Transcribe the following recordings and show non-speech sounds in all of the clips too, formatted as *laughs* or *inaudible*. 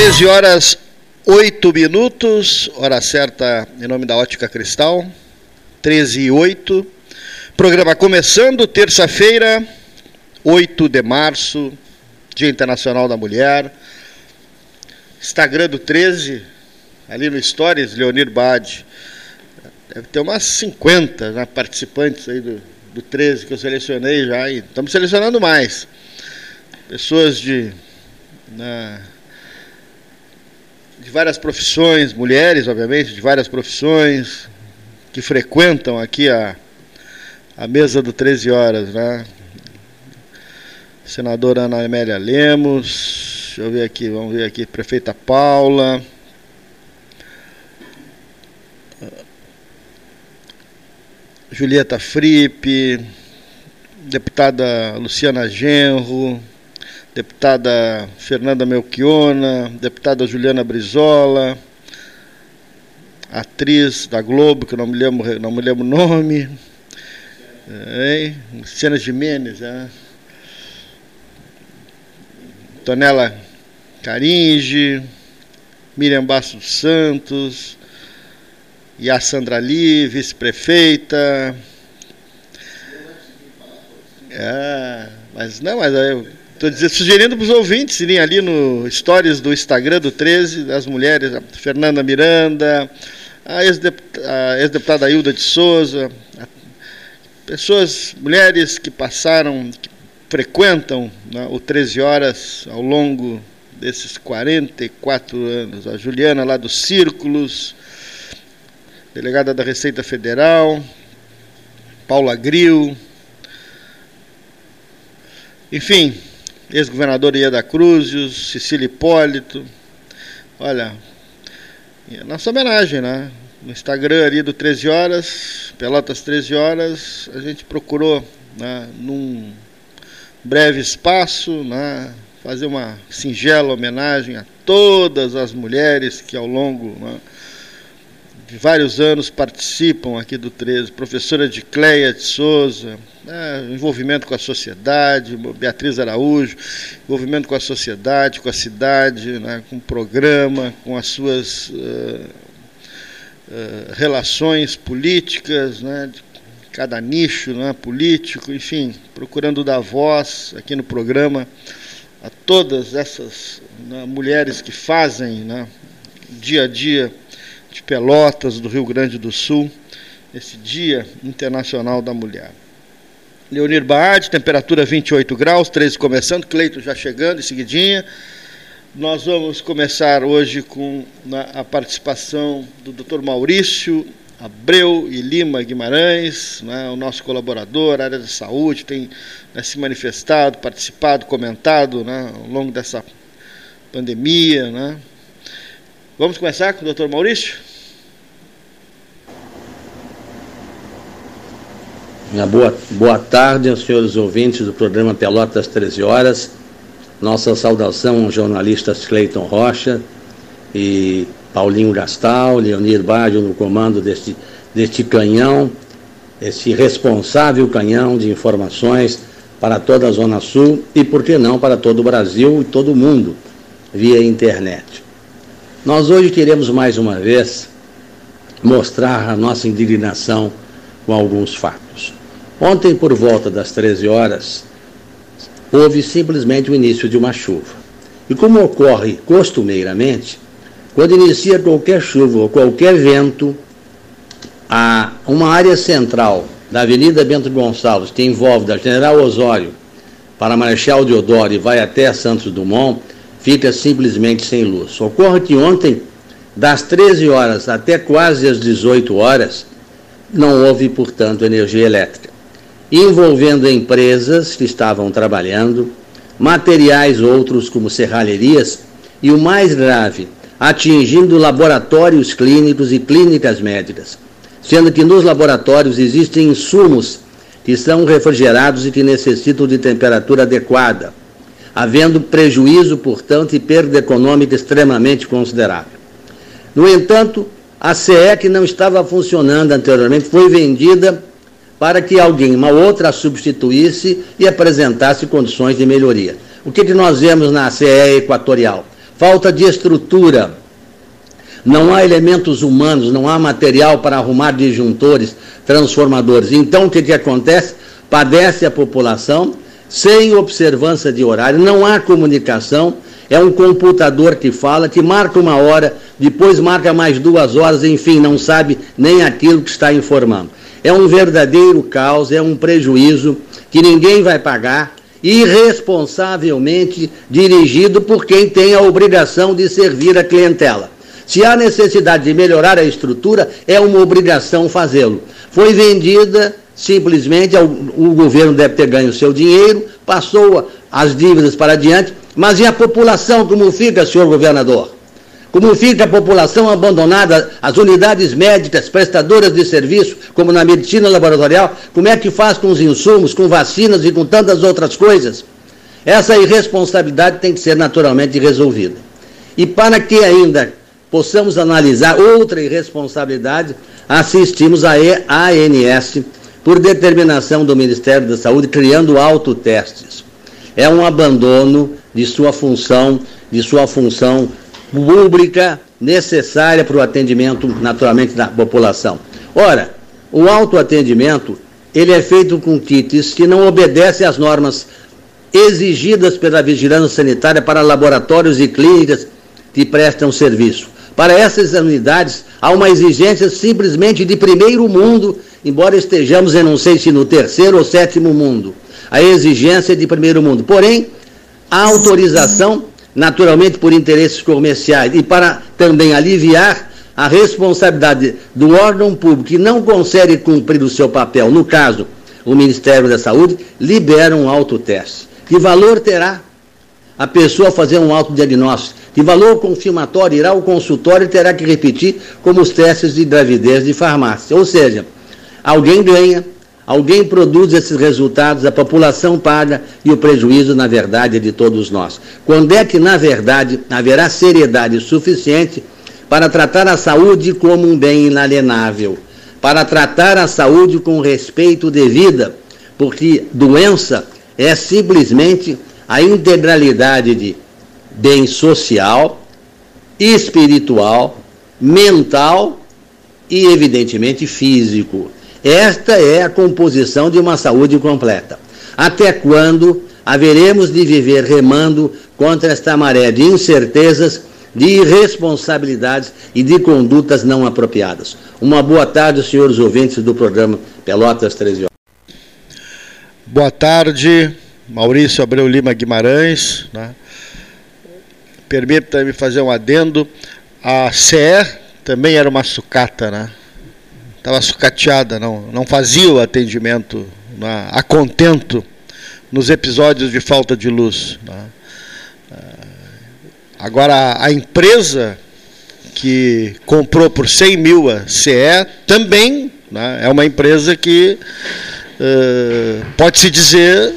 13 horas 8 minutos, hora certa em nome da Ótica Cristal, 13 e 8. Programa começando, terça-feira, 8 de março, Dia Internacional da Mulher. Instagram do 13, ali no Stories, Leonir Bade. Deve ter umas 50 né, participantes aí do, do 13 que eu selecionei já, estamos selecionando mais. Pessoas de. Na, de várias profissões, mulheres, obviamente, de várias profissões, que frequentam aqui a, a mesa do 13 horas, né? Senadora Ana Amélia Lemos, deixa eu ver aqui, vamos ver aqui, prefeita Paula. Julieta Fripe, deputada Luciana Genro, deputada Fernanda Melchiona, deputada Juliana Brizola, atriz da Globo, que eu não me lembro, não me lembro o nome, é, Luciana Jimenez, é. Tonela Caringe, Miriam Bastos Santos, e a Sandra Lee, vice-prefeita. É, mas não, mas eu Estou sugerindo para os ouvintes irem ali no stories do Instagram do 13, das mulheres, a Fernanda Miranda, a ex-deputada ex Hilda de Souza, pessoas, mulheres que passaram, que frequentam né, o 13 Horas ao longo desses 44 anos. A Juliana lá dos Círculos, delegada da Receita Federal, Paula Gril, enfim, ex-governador Ieda Cruzes, Cecília Hipólito. Olha, nossa homenagem, né? No Instagram ali do 13 horas, Pelotas 13 horas, a gente procurou, né, num breve espaço, né, fazer uma singela homenagem a todas as mulheres que ao longo né, de vários anos participam aqui do 13. Professora de Cleia de Souza, né, envolvimento com a sociedade, Beatriz Araújo, envolvimento com a sociedade, com a cidade, né, com o programa, com as suas uh, uh, relações políticas, né, de cada nicho né, político, enfim, procurando dar voz aqui no programa a todas essas né, mulheres que fazem né, dia a dia de Pelotas, do Rio Grande do Sul, esse Dia Internacional da Mulher. Leonir Baade, temperatura 28 graus, 13 começando, Cleito já chegando em seguidinha. Nós vamos começar hoje com a participação do Dr. Maurício Abreu e Lima Guimarães, né, o nosso colaborador, área da saúde, tem né, se manifestado, participado, comentado né, ao longo dessa pandemia. Né. Vamos começar com o Dr. Maurício? Uma boa, boa tarde aos senhores ouvintes do programa Pelotas 13 Horas. Nossa saudação aos jornalistas Cleiton Rocha e Paulinho Gastal, Leonir Baggio no comando deste, deste canhão, esse responsável canhão de informações para toda a Zona Sul e, por que não, para todo o Brasil e todo o mundo, via internet. Nós hoje queremos mais uma vez mostrar a nossa indignação com alguns fatos. Ontem, por volta das 13 horas, houve simplesmente o início de uma chuva. E como ocorre costumeiramente, quando inicia qualquer chuva ou qualquer vento, a uma área central da Avenida Bento Gonçalves, que envolve da General Osório para Marechal Deodoro e vai até Santos Dumont, fica simplesmente sem luz. Ocorre que ontem, das 13 horas até quase as 18 horas, não houve, portanto, energia elétrica envolvendo empresas que estavam trabalhando, materiais outros como serralherias e o mais grave, atingindo laboratórios clínicos e clínicas médicas, sendo que nos laboratórios existem insumos que são refrigerados e que necessitam de temperatura adequada, havendo prejuízo, portanto, e perda econômica extremamente considerável. No entanto, a CE, que não estava funcionando anteriormente, foi vendida para que alguém, uma outra, a substituísse e apresentasse condições de melhoria. O que, que nós vemos na CE Equatorial? falta de estrutura. Não há elementos humanos, não há material para arrumar disjuntores, transformadores. Então, o que, que acontece? Padece a população sem observância de horário, não há comunicação, é um computador que fala, que marca uma hora, depois marca mais duas horas, enfim, não sabe nem aquilo que está informando. É um verdadeiro caos, é um prejuízo que ninguém vai pagar, irresponsavelmente dirigido por quem tem a obrigação de servir a clientela. Se há necessidade de melhorar a estrutura, é uma obrigação fazê-lo. Foi vendida simplesmente, o governo deve ter ganho seu dinheiro, passou as dívidas para adiante, mas e a população como fica, senhor governador? Como fica a população abandonada, as unidades médicas, prestadoras de serviço, como na medicina laboratorial, como é que faz com os insumos, com vacinas e com tantas outras coisas? Essa irresponsabilidade tem que ser naturalmente resolvida. E para que ainda possamos analisar outra irresponsabilidade, assistimos à ANS, por determinação do Ministério da Saúde, criando autotestes. É um abandono de sua função, de sua função pública necessária para o atendimento, naturalmente, da população. Ora, o autoatendimento, ele é feito com kits que não obedecem às normas exigidas pela vigilância sanitária para laboratórios e clínicas que prestam serviço. Para essas unidades, há uma exigência simplesmente de primeiro mundo, embora estejamos, eu não sei se no terceiro ou sétimo mundo. A exigência de primeiro mundo. Porém, a autorização naturalmente por interesses comerciais e para também aliviar a responsabilidade do órgão público que não consegue cumprir o seu papel, no caso, o Ministério da Saúde, libera um autoteste. Que valor terá a pessoa fazer um autodiagnóstico? Que valor confirmatório irá ao consultório e terá que repetir como os testes de gravidez de farmácia? Ou seja, alguém ganha, Alguém produz esses resultados, a população paga e o prejuízo, na verdade, é de todos nós. Quando é que, na verdade, haverá seriedade suficiente para tratar a saúde como um bem inalienável, para tratar a saúde com respeito devida, porque doença é simplesmente a integralidade de bem social, espiritual, mental e, evidentemente, físico. Esta é a composição de uma saúde completa. Até quando haveremos de viver remando contra esta maré de incertezas, de irresponsabilidades e de condutas não apropriadas? Uma boa tarde, senhores ouvintes do programa Pelotas 13 horas. Boa tarde, Maurício Abreu Lima Guimarães. Né? Permita-me fazer um adendo. A CE também era uma sucata, né? Estava sucateada, não, não fazia o atendimento né, a contento nos episódios de falta de luz. Né. Ah, agora, a empresa que comprou por 100 mil a CE também né, é uma empresa que uh, pode-se dizer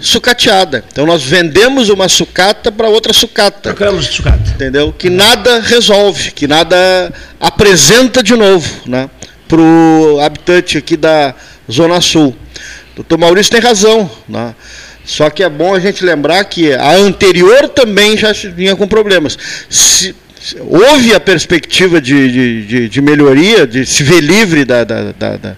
sucateada. Então nós vendemos uma sucata para outra sucata. Trocamos de sucata. Entendeu? Que nada resolve, que nada apresenta de novo. Né? Para o habitante aqui da Zona Sul. Doutor Maurício tem razão. Né? Só que é bom a gente lembrar que a anterior também já vinha com problemas. Se, houve a perspectiva de, de, de, de, melhoria, de se ver livre da, da, da,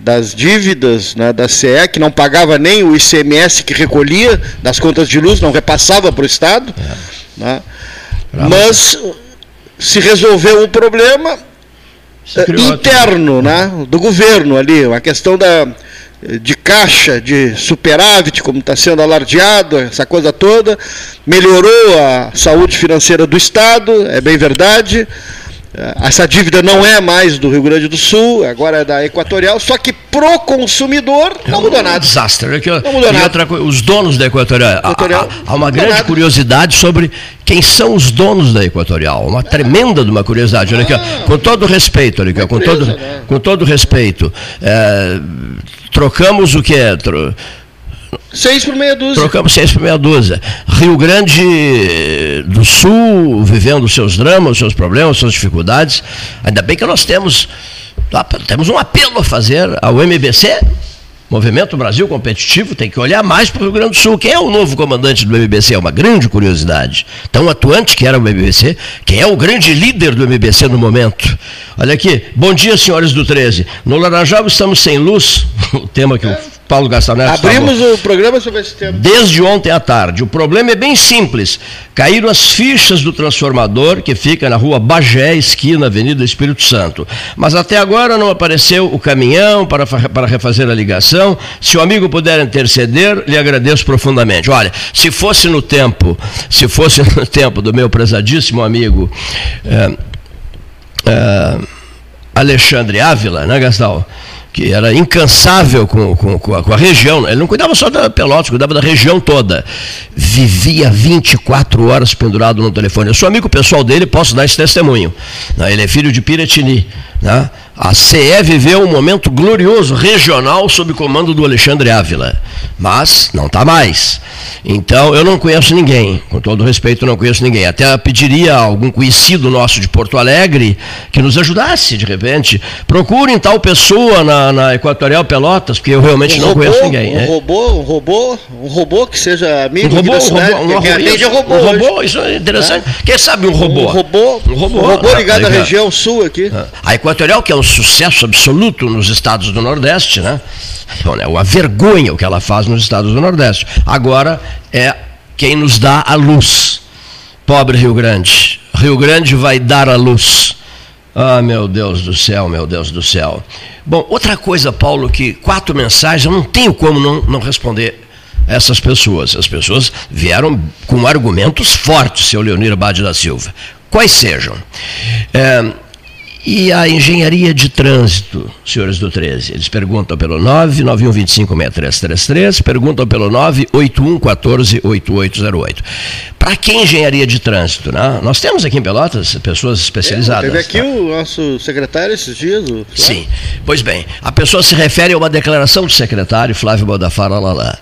das dívidas né, da CE, que não pagava nem o ICMS que recolhia das contas de luz, não repassava para o Estado. É. Né? Mas se resolveu o problema, interno né, do governo ali, uma questão da, de caixa, de superávit, como está sendo alardeado, essa coisa toda, melhorou a saúde financeira do Estado, é bem verdade. É, essa dívida não é mais do Rio Grande do Sul, agora é da Equatorial, só que pro consumidor não mudou nada. É um desastre. Né? não mudou nada. Outra, os donos da Equatorial. Equatorial há, há, uma grande nada. curiosidade sobre quem são os donos da Equatorial. Uma tremenda de uma curiosidade. Olha aqui, ó, ah. com todo respeito, olha aqui, com, todo, né? com todo respeito. É, trocamos o que é? Seis por meia dúzia. Trocamos seis por meia dúzia. Rio Grande do Sul, vivendo seus dramas, seus problemas, suas dificuldades. Ainda bem que nós temos, temos um apelo a fazer ao MBC Movimento Brasil Competitivo tem que olhar mais para o Rio Grande do Sul. Quem é o novo comandante do MBC? É uma grande curiosidade. Tão atuante que era o MBC. Quem é o grande líder do MBC no momento? Olha aqui. Bom dia, senhores do 13. No Laranjal estamos sem luz. *laughs* O tema que o Paulo Gastanetti Abrimos o programa sobre esse tema. Desde ontem à tarde. O problema é bem simples. Caíram as fichas do transformador que fica na rua Bagé, esquina Avenida Espírito Santo. Mas até agora não apareceu o caminhão para, para refazer a ligação. Se o amigo puder interceder, lhe agradeço profundamente. Olha, se fosse no tempo, se fosse *laughs* no tempo do meu prezadíssimo amigo é, é, Alexandre Ávila, né, Gastal? Que era incansável com, com, com, a, com, a, região. Ele não cuidava só da Pelotas, cuidava da região toda. Vivia 24 horas pendurado no telefone. Eu sou amigo pessoal dele, posso dar esse testemunho. Né? Ele é filho de Piratini. Né? A CE viveu um momento glorioso, regional, sob comando do Alexandre Ávila. Mas não está mais. Então, eu não conheço ninguém, com todo respeito, não conheço ninguém. Até pediria a algum conhecido nosso de Porto Alegre que nos ajudasse, de repente. Procurem tal pessoa na, na Equatorial Pelotas, porque eu realmente um não robô, conheço ninguém. Um é. robô, um robô, um robô que seja amigo um robô, um robô, um, um, robô, um robô, isso é interessante. É. Quem sabe um robô? Um robô, um robô, um robô ligado à região sul aqui. A Equatorial, que é um sucesso absoluto nos estados do Nordeste, né? Então, é uma vergonha o que ela faz nos estados do Nordeste. Agora é quem nos dá a luz. Pobre Rio Grande. Rio Grande vai dar a luz. Ah, meu Deus do céu, meu Deus do céu. Bom, outra coisa, Paulo, que quatro mensagens, eu não tenho como não, não responder essas pessoas. As pessoas vieram com argumentos fortes, seu Leonir Abade da Silva. Quais sejam? É, e a engenharia de trânsito, senhores do 13, eles perguntam pelo 991256333, perguntam pelo 981148808. Para que engenharia de trânsito? Né? Nós temos aqui em Pelotas pessoas especializadas. É, teve aqui tá? o nosso secretário esses dias. O Sim, pois bem, a pessoa se refere a uma declaração do secretário Flávio Bodafara Lalá.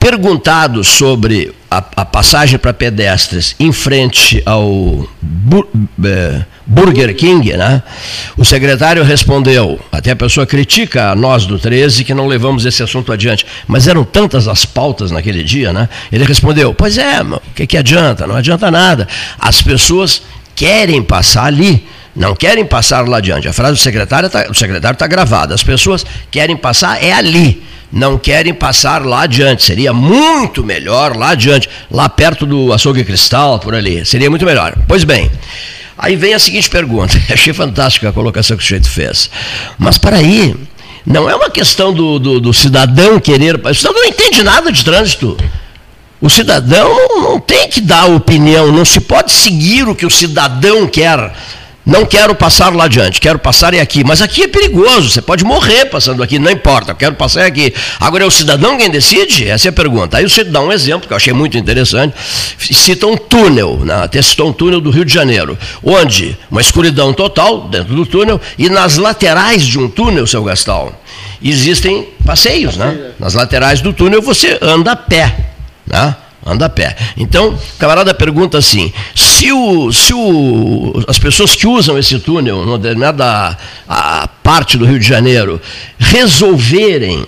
Perguntado sobre a, a passagem para pedestres em frente ao é, Burger King, né? O secretário respondeu, até a pessoa critica a nós do 13 que não levamos esse assunto adiante, mas eram tantas as pautas naquele dia, né? Ele respondeu, pois é, o que, que adianta? Não adianta nada. As pessoas querem passar ali, não querem passar lá adiante. A frase do secretário está tá gravada. As pessoas querem passar é ali não querem passar lá adiante. Seria muito melhor lá adiante, lá perto do açougue cristal, por ali. Seria muito melhor. Pois bem, aí vem a seguinte pergunta. *laughs* Achei fantástica a colocação que o sujeito fez. Mas para aí, não é uma questão do, do, do cidadão querer. O cidadão não entende nada de trânsito. O cidadão não tem que dar opinião, não se pode seguir o que o cidadão quer. Não quero passar lá adiante, quero passar é aqui. Mas aqui é perigoso, você pode morrer passando aqui, não importa, quero passar é aqui. Agora é o cidadão quem decide? Essa é a pergunta. Aí você dá um exemplo que eu achei muito interessante. Cita um túnel, né? até citou um túnel do Rio de Janeiro, onde uma escuridão total dentro do túnel e nas laterais de um túnel, seu Gastal, existem passeios, né? Nas laterais do túnel você anda a pé. Né? Anda a pé. Então, o camarada pergunta assim: se, o, se o, as pessoas que usam esse túnel, numa determinada a parte do Rio de Janeiro, resolverem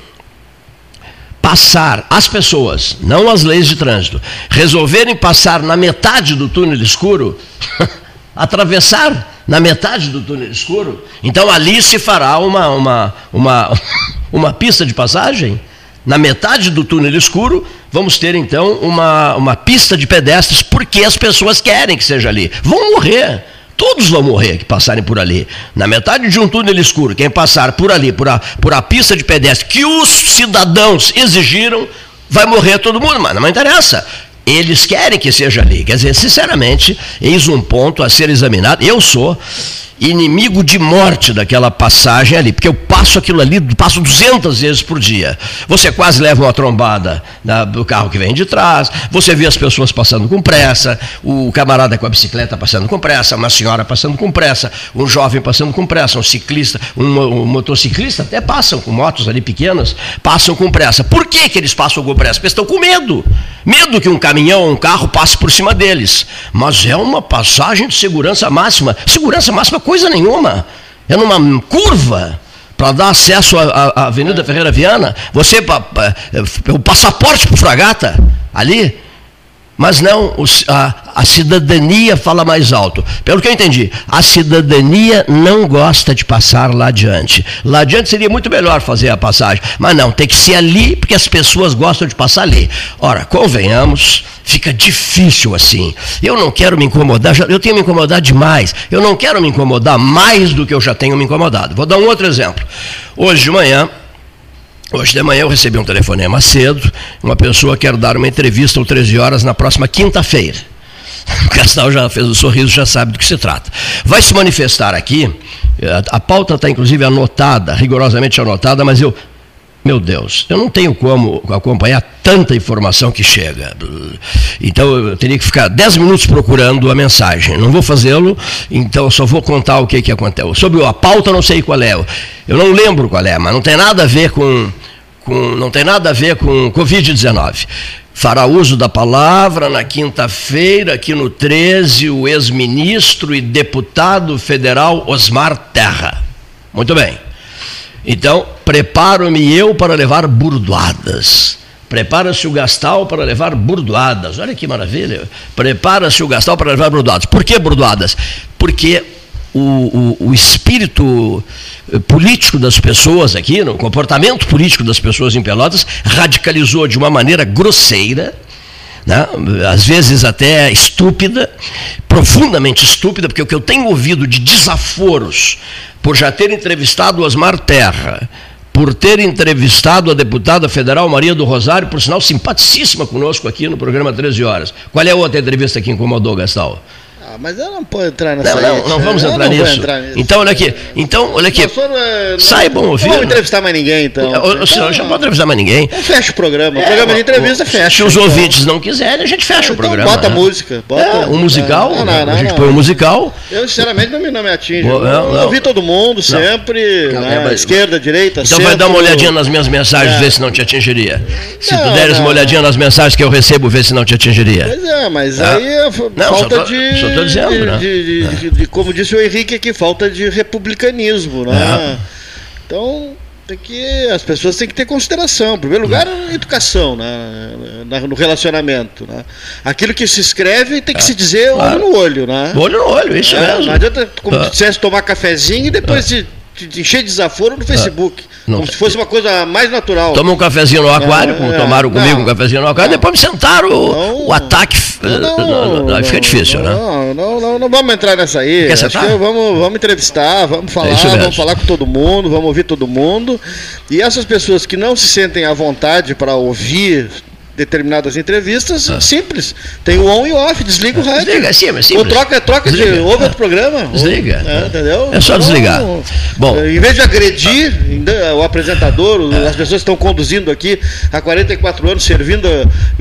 passar as pessoas, não as leis de trânsito, resolverem passar na metade do túnel escuro, *laughs* atravessar na metade do túnel escuro, então ali se fará uma, uma, uma, *laughs* uma pista de passagem na metade do túnel escuro, vamos ter então uma, uma pista de pedestres, porque as pessoas querem que seja ali. Vão morrer. Todos vão morrer que passarem por ali. Na metade de um túnel escuro, quem passar por ali, por a, por a pista de pedestre que os cidadãos exigiram, vai morrer todo mundo, mas não interessa. Eles querem que seja ali. Quer dizer, sinceramente, eis um ponto a ser examinado. Eu sou inimigo de morte daquela passagem ali, porque eu passo aquilo ali, passo 200 vezes por dia. Você quase leva uma trombada do carro que vem de trás, você vê as pessoas passando com pressa, o camarada com a bicicleta passando com pressa, uma senhora passando com pressa, um jovem passando com pressa, um ciclista, um, um motociclista, até passam com motos ali pequenas, passam com pressa. Por que, que eles passam com pressa? Porque estão com medo. Medo que um caminhão ou um carro passe por cima deles. Mas é uma passagem de segurança máxima. Segurança máxima coisa nenhuma. É numa curva. para dar acesso à, Avenida é. Ferreira Viana, você o passaporte para o Fragata ali, mas não, a, a, cidadania fala mais alto. Pelo que eu entendi, a cidadania não gosta de passar lá adiante. Lá adiante seria muito melhor fazer a passagem, mas não, tem que ser ali porque as pessoas gostam de passar ali. Ora, convenhamos, fica difícil assim. Eu não quero me incomodar, eu tenho me incomodado demais. Eu não quero me incomodar mais do que eu já tenho me incomodado. Vou dar um outro exemplo. Hoje de manhã, Hoje de manhã eu recebi um telefonema cedo, uma pessoa quer dar uma entrevista às 13 horas na próxima quinta-feira. *laughs* O Castal já fez o sorriso, já sabe do que se trata. Vai se manifestar aqui, a, a pauta está inclusive anotada, rigorosamente anotada, mas eu meu Deus, eu não tenho como acompanhar tanta informação que chega. Então eu teria que ficar 10 minutos procurando a mensagem. Não vou fazê-lo, então só vou contar o que, que aconteceu. Sobre a pauta, não sei qual é. Eu não lembro qual é, mas não tem nada a ver com. com não tem nada a ver com Covid-19 fará uso da palavra na quinta-feira, aqui no 13, o ex-ministro e deputado federal Osmar Terra. Muito bem. Então, preparo-me eu para levar burdoadas. Prepara-se o Gastal para levar burdoadas. Olha que maravilha. Prepara-se o Gastal para levar burdoadas. Por que burdoadas? Porque o, o, o, espírito eh, político das pessoas aqui, o comportamento político das pessoas em Pelotas, radicalizou de uma maneira grosseira, né? às vezes até estúpida, profundamente estúpida, porque o que eu tenho ouvido de desaforos por já ter entrevistado Osmar Terra, por ter entrevistado a deputada federal Maria do Rosário, por sinal simpaticíssima conosco aqui no programa 13 Horas. Qual é a outra entrevista que incomodou, Gastal? Ah, mas eu não posso entrar nessa Não, não, não vamos entrar, não nisso. entrar, nisso. Então, olha aqui. Então, olha aqui. Não, Saibam ouvir. Não vou entrevistar mais ninguém, então. O, o senhor já pode entrevistar mais ninguém. Então fecha o programa. O é, programa de entrevista fecha. Se os então. ouvintes não quiserem, a gente fecha o então programa. Bota né? música. Bota, é, um musical. Não, não, a gente põe um musical. Eu, sinceramente, não me, não me atinge. Eu, eu ouvi todo mundo, sempre. Né? Esquerda, direita, Então vai dar uma olhadinha nas minhas mensagens, é. ver se não te atingiria. Se tu deres uma olhadinha nas mensagens que eu recebo, ver se não te atingiria. Pois é, mas é. aí é falta de. Estou dizendo, né? de, de, de, como disse o Henrique aqui, falta de republicanismo, né? É. Então, tem que, as pessoas têm que ter consideração. Em primeiro lugar, a educação né? no relacionamento. Né? Aquilo que se escreve tem que é. se dizer olho no olho. Né? Olho no olho, isso é, mesmo. Não adianta, como é. dissesse, tomar cafezinho e depois é. de, de encher de desaforo no Facebook. Não, como se fosse uma coisa mais natural. Toma um cafezinho no aquário, como é, tomaram comigo um cafezinho no aquário, depois me sentaram o, o ataque. Não, fica difícil, né? Não, não, não, não vamos entrar nessa aí. Quer Acho vamos, vamos entrevistar, vamos falar, é vamos falar com todo mundo, vamos ouvir todo mundo. E essas pessoas que não se sentem à vontade para ouvir determinadas entrevistas, ah. simples. Tem o on e off, desliga o rádio. Desliga, sim, mas simples. Ou troca, troca desliga. de ouve outro programa. *laughs* Desliga. É, entendeu? É só desligar. Então, Bom, em vez de agredir o apresentador, é. as pessoas estão conduzindo aqui há 44 anos, servindo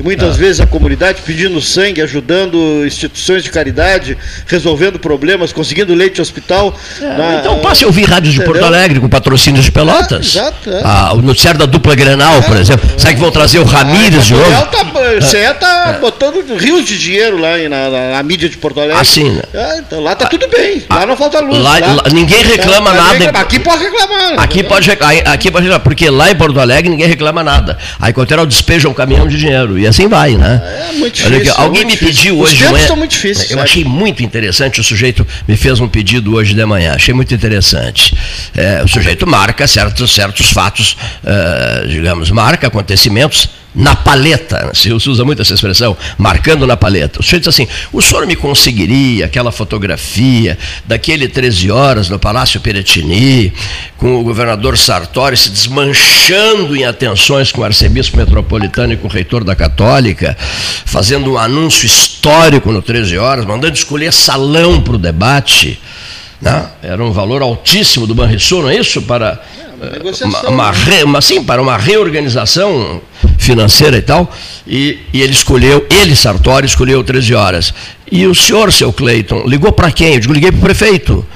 muitas é. vezes a comunidade, pedindo sangue, ajudando instituições de caridade, resolvendo problemas, conseguindo leite hospital. É, na, então passe a ouvir rádios de Porto Alegre com patrocínios de Pelotas. exato. Ah, o noticiário da dupla Grenal, por exemplo. Sabe que vão trazer o Ramírez de Gabriel tá, você é, tá é. botando rios de dinheiro lá na, na, na mídia de Porto Alegre. Assim, né? É, então lá tá tudo bem. Lá não falta luz. Lá, lá, ninguém reclama tá, nada. Tá, aqui pode reclamar. Aqui pode, aqui pode reclamar, porque lá em Porto Alegre ninguém reclama nada. Aí Coterol despeja um caminhão de dinheiro. E assim vai, né? É muito difícil. Aqui, alguém é muito me pediu hoje de manhã. São muito difíceis, eu achei muito interessante. O sujeito me fez um pedido hoje de manhã. Achei muito interessante. É, o sujeito marca certos, certos fatos, uh, digamos, marca acontecimentos na paleta, se usa muito essa expressão, marcando na paleta. O sujeito diz assim: o senhor me conseguiria aquela fotografia daquele 13 horas no Palácio Peretini, com o governador Sartori se desmanchando em atenções com o arcebispo metropolitano e com o reitor da Católica, fazendo um anúncio histórico no 13 horas, mandando escolher salão para o debate. Né? Era um valor altíssimo do Banrisul, não é isso? Para uma, uma, re, uma, sim, para uma reorganização financeira e tal, e, e, ele escolheu, ele, Sartori, escolheu 13 horas. E o senhor, seu Cleiton, ligou para quem? Eu digo, liguei para o prefeito.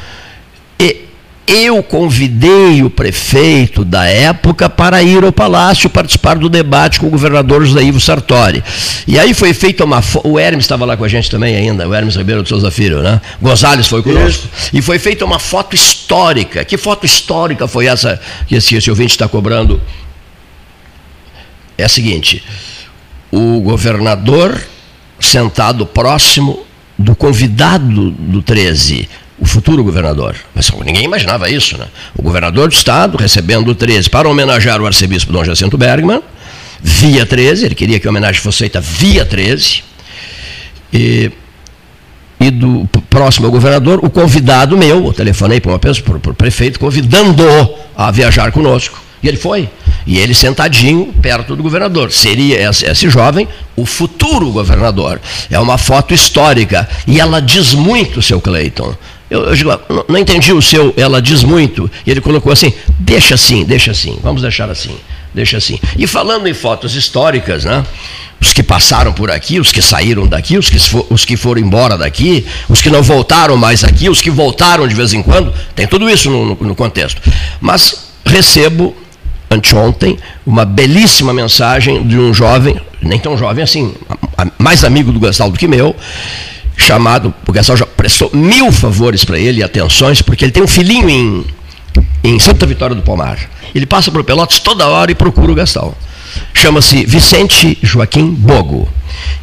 Eu convidei o prefeito da época para ir ao palácio participar do debate com o governador José Ivo Sartori. E aí foi feita uma. O Hermes estava lá com a gente também ainda, o Hermes Ribeiro de Souza Filho, né? Gonzales foi conosco. Isso. E foi feita uma foto histórica. Que foto histórica foi essa que esse, esse ouvinte está cobrando? É a seguinte: o governador sentado próximo do convidado do 13 o futuro governador. Mas ninguém imaginava isso, né? O governador do estado recebendo o 13 para homenagear o arcebispo Dom Jacinto Bergman, via 13, ele queria que a homenagem fosse feita via 13. E, e do próximo ao governador, o convidado meu, eu telefonei para uma pessoa, para o prefeito, convidando-o a viajar conosco. E ele foi. E ele sentadinho perto do governador. Seria esse, esse, jovem o futuro governador. É uma foto histórica. E ela diz muito, seu Cleiton. Eu, eu digo, não, não, entendi o seu, ela diz muito. E ele colocou assim: deixa assim, deixa assim, vamos deixar assim, deixa assim. E falando em fotos históricas, né? Os que passaram por aqui, os que saíram daqui, os que, for, os que foram embora daqui, os que não voltaram mais aqui, os que voltaram de vez em quando, tem tudo isso no, no, contexto. Mas recebo, anteontem, uma belíssima mensagem de um jovem, nem tão jovem assim, mais amigo do Gastal do que meu, chamado, o Gastal já prestou mil favores para ele, atenções, porque ele tem um filhinho em, em Santa Vitória do Palmar. Ele passa por Pelotas toda hora e procura o Gastal. Chama-se Vicente Joaquim Bogo.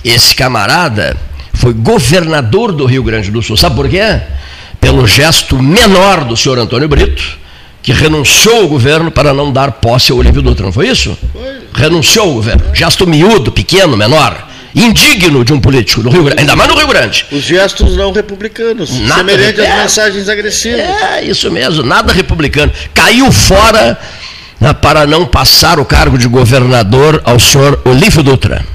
Esse camarada foi governador do Rio Grande do Sul. Sabe por quê? Pelo gesto menor do senhor Antônio Brito, que renunciou ao governo para não dar posse ao Olívio Dutra, não foi isso? Foi. Renunciou ao governo. Gesto miúdo, pequeno, menor indigno de um político no Rio Grande, ainda mais no Rio Grande. Os gestos não republicanos, nada semelhante às mensagens agressivas. É, isso mesmo, nada republicano. Caiu fora né, para não passar o cargo de governador ao senhor Olívio Dutra.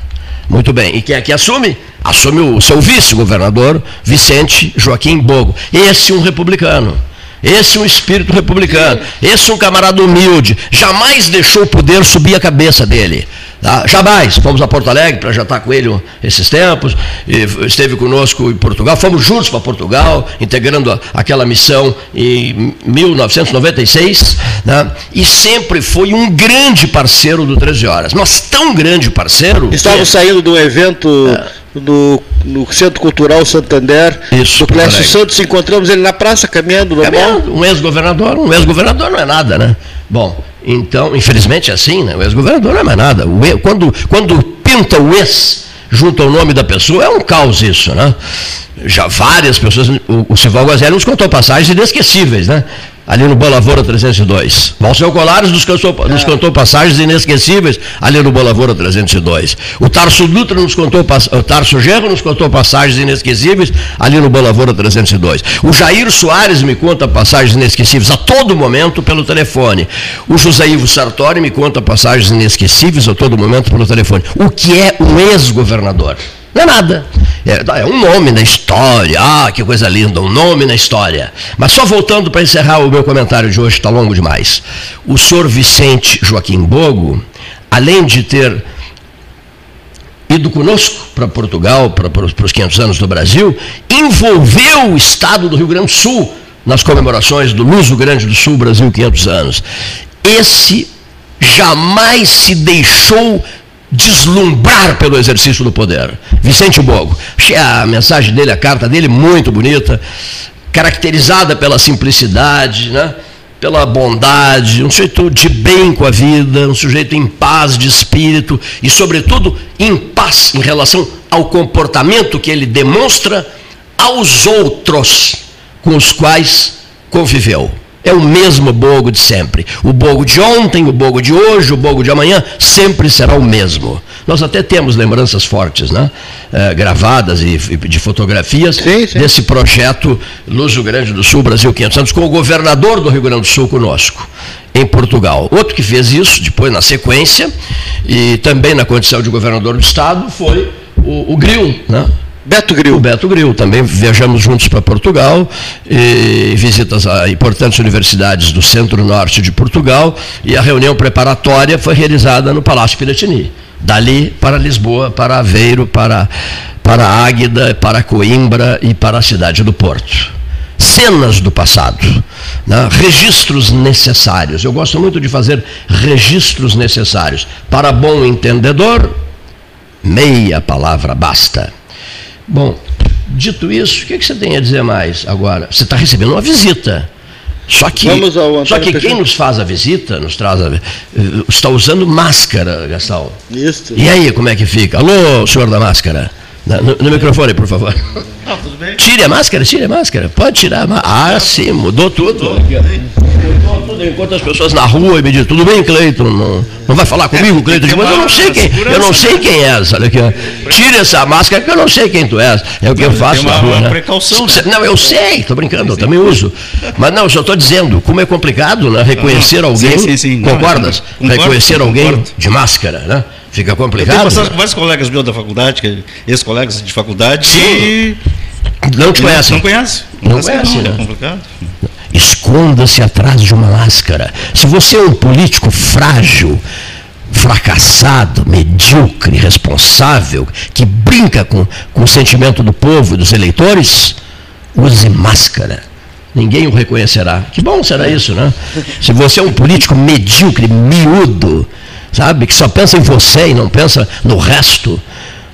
Muito bem. E quem é que assume? Assume o seu vice-governador, Vicente Joaquim Bogo. Esse um republicano. Esse é um espírito republicano. Esse é um camarada humilde. Jamais deixou o poder subir a cabeça dele. Tá? Jamais. Fomos a Porto Alegre para jantar com ele esses tempos. esteve conosco em Portugal. Fomos juntos para Portugal, integrando aquela missão em 1996. Né? E sempre foi um grande parceiro do 13 Horas. Mas tão grande parceiro. Estávamos que... saindo do evento. É. No, no, Centro Cultural Santander, Isso, do Clécio Santos, encontramos ele na praça caminhando normal. um ex-governador, um ex-governador não é nada, né? Bom, então, infelizmente é assim, né? O ex-governador não é mais nada. Quando, quando pinta o ex junto ao nome da pessoa, é um caos isso, né? Já várias pessoas, o, o Sival Guazelli nos contou passagens inesquecíveis, né? Ali no Boa Lavoura 302. Valceu Colares nos cantou, nos cantou passagens inesquecíveis ali no Boa Lavoura 302. O Tarso Dutra nos contou, o Tarso Gerro nos contou passagens inesquecíveis ali no Boa Lavoura 302. O Jair Soares me conta passagens inesquecíveis a todo momento pelo telefone. O José Ivo Sartori me conta passagens inesquecíveis a todo momento pelo telefone. O que é um ex-governador? Não é nada. É, é, um nome na história. Ah, que coisa linda, um nome na história. Mas só voltando para encerrar o meu comentário de hoje, está longo demais. O senhor Vicente Joaquim Bogo, além de ter ido conosco para Portugal, para, para os 500 anos do Brasil, envolveu o estado do Rio Grande do Sul nas comemorações do Luso Grande do Sul, Brasil 500 anos. Esse jamais se deixou deslumbrar pelo exercício do poder. Vicente Bogo. A mensagem dele, a carta dele, muito bonita, caracterizada pela simplicidade, né? pela bondade, um sujeito de bem com a vida, um sujeito em paz de espírito e, sobretudo, em paz em relação ao comportamento que ele demonstra aos outros com os quais conviveu. É o mesmo bogo de sempre. O bogo de ontem, o bogo de hoje, o bogo de amanhã, sempre será o mesmo. Nós até temos lembranças fortes, né? É, gravadas e, e, de fotografias sim, sim. desse projeto Luz do Grande do Sul, Brasil 500 anos, com o governador do Rio Grande do Sul conosco, em Portugal. Outro que fez isso, depois na sequência, e também na condição de governador do Estado, foi o, o Gril, né? Beto Gril. O Beto Gril. Também viajamos juntos para Portugal, e visitas a importantes universidades do centro-norte de Portugal, e a reunião preparatória foi realizada no Palácio Piratini. Dali para Lisboa, para Aveiro, para, para Águeda, para Coimbra e para a cidade do Porto cenas do passado, né? registros necessários. Eu gosto muito de fazer registros necessários. Para bom entendedor, meia palavra basta. Bom, dito isso, o que, você tem a dizer mais agora? Você está recebendo uma visita. Só que, só que quem nos faz a visita, nos traz a, está usando máscara, Gastão. Isso. E aí, como é que fica? Alô, senhor da máscara. No, no microfone, por favor. Ah, tudo bem? Tire a máscara, tire a máscara. Pode tirar a máscara. Ah, sim, mudou tudo. Mudou tudo. Enquanto as pessoas na rua me dizem, tudo bem, Cleiton? Não, não vai falar comigo, Cleiton? Mas eu não sei quem, eu não sei quem és. Olha aqui, Tire essa máscara que eu não sei quem tu és. É o que eu faço na rua. Uma né? precaução. Né? Não, eu sei, estou brincando, eu também uso. Mas não, eu só estou dizendo, como é complicado né, reconhecer alguém. Sim, sim, sim. Concordas? Reconhecer alguém de máscara, né? Fica complicado. Eu tenho passado com vários colegas meus da faculdade, ex-colegas de faculdade, e. Não te conhecem? Não conhece. Não, não conhece, não, né? É complicado. Esconda-se atrás de uma máscara. Se você é um político frágil, fracassado, medíocre, responsável, que brinca com, com o sentimento do povo e dos eleitores, use máscara. Ninguém o reconhecerá. Que bom será isso, né? Se você é um político medíocre, miúdo, sabe? Que só pensa em você e não pensa no resto,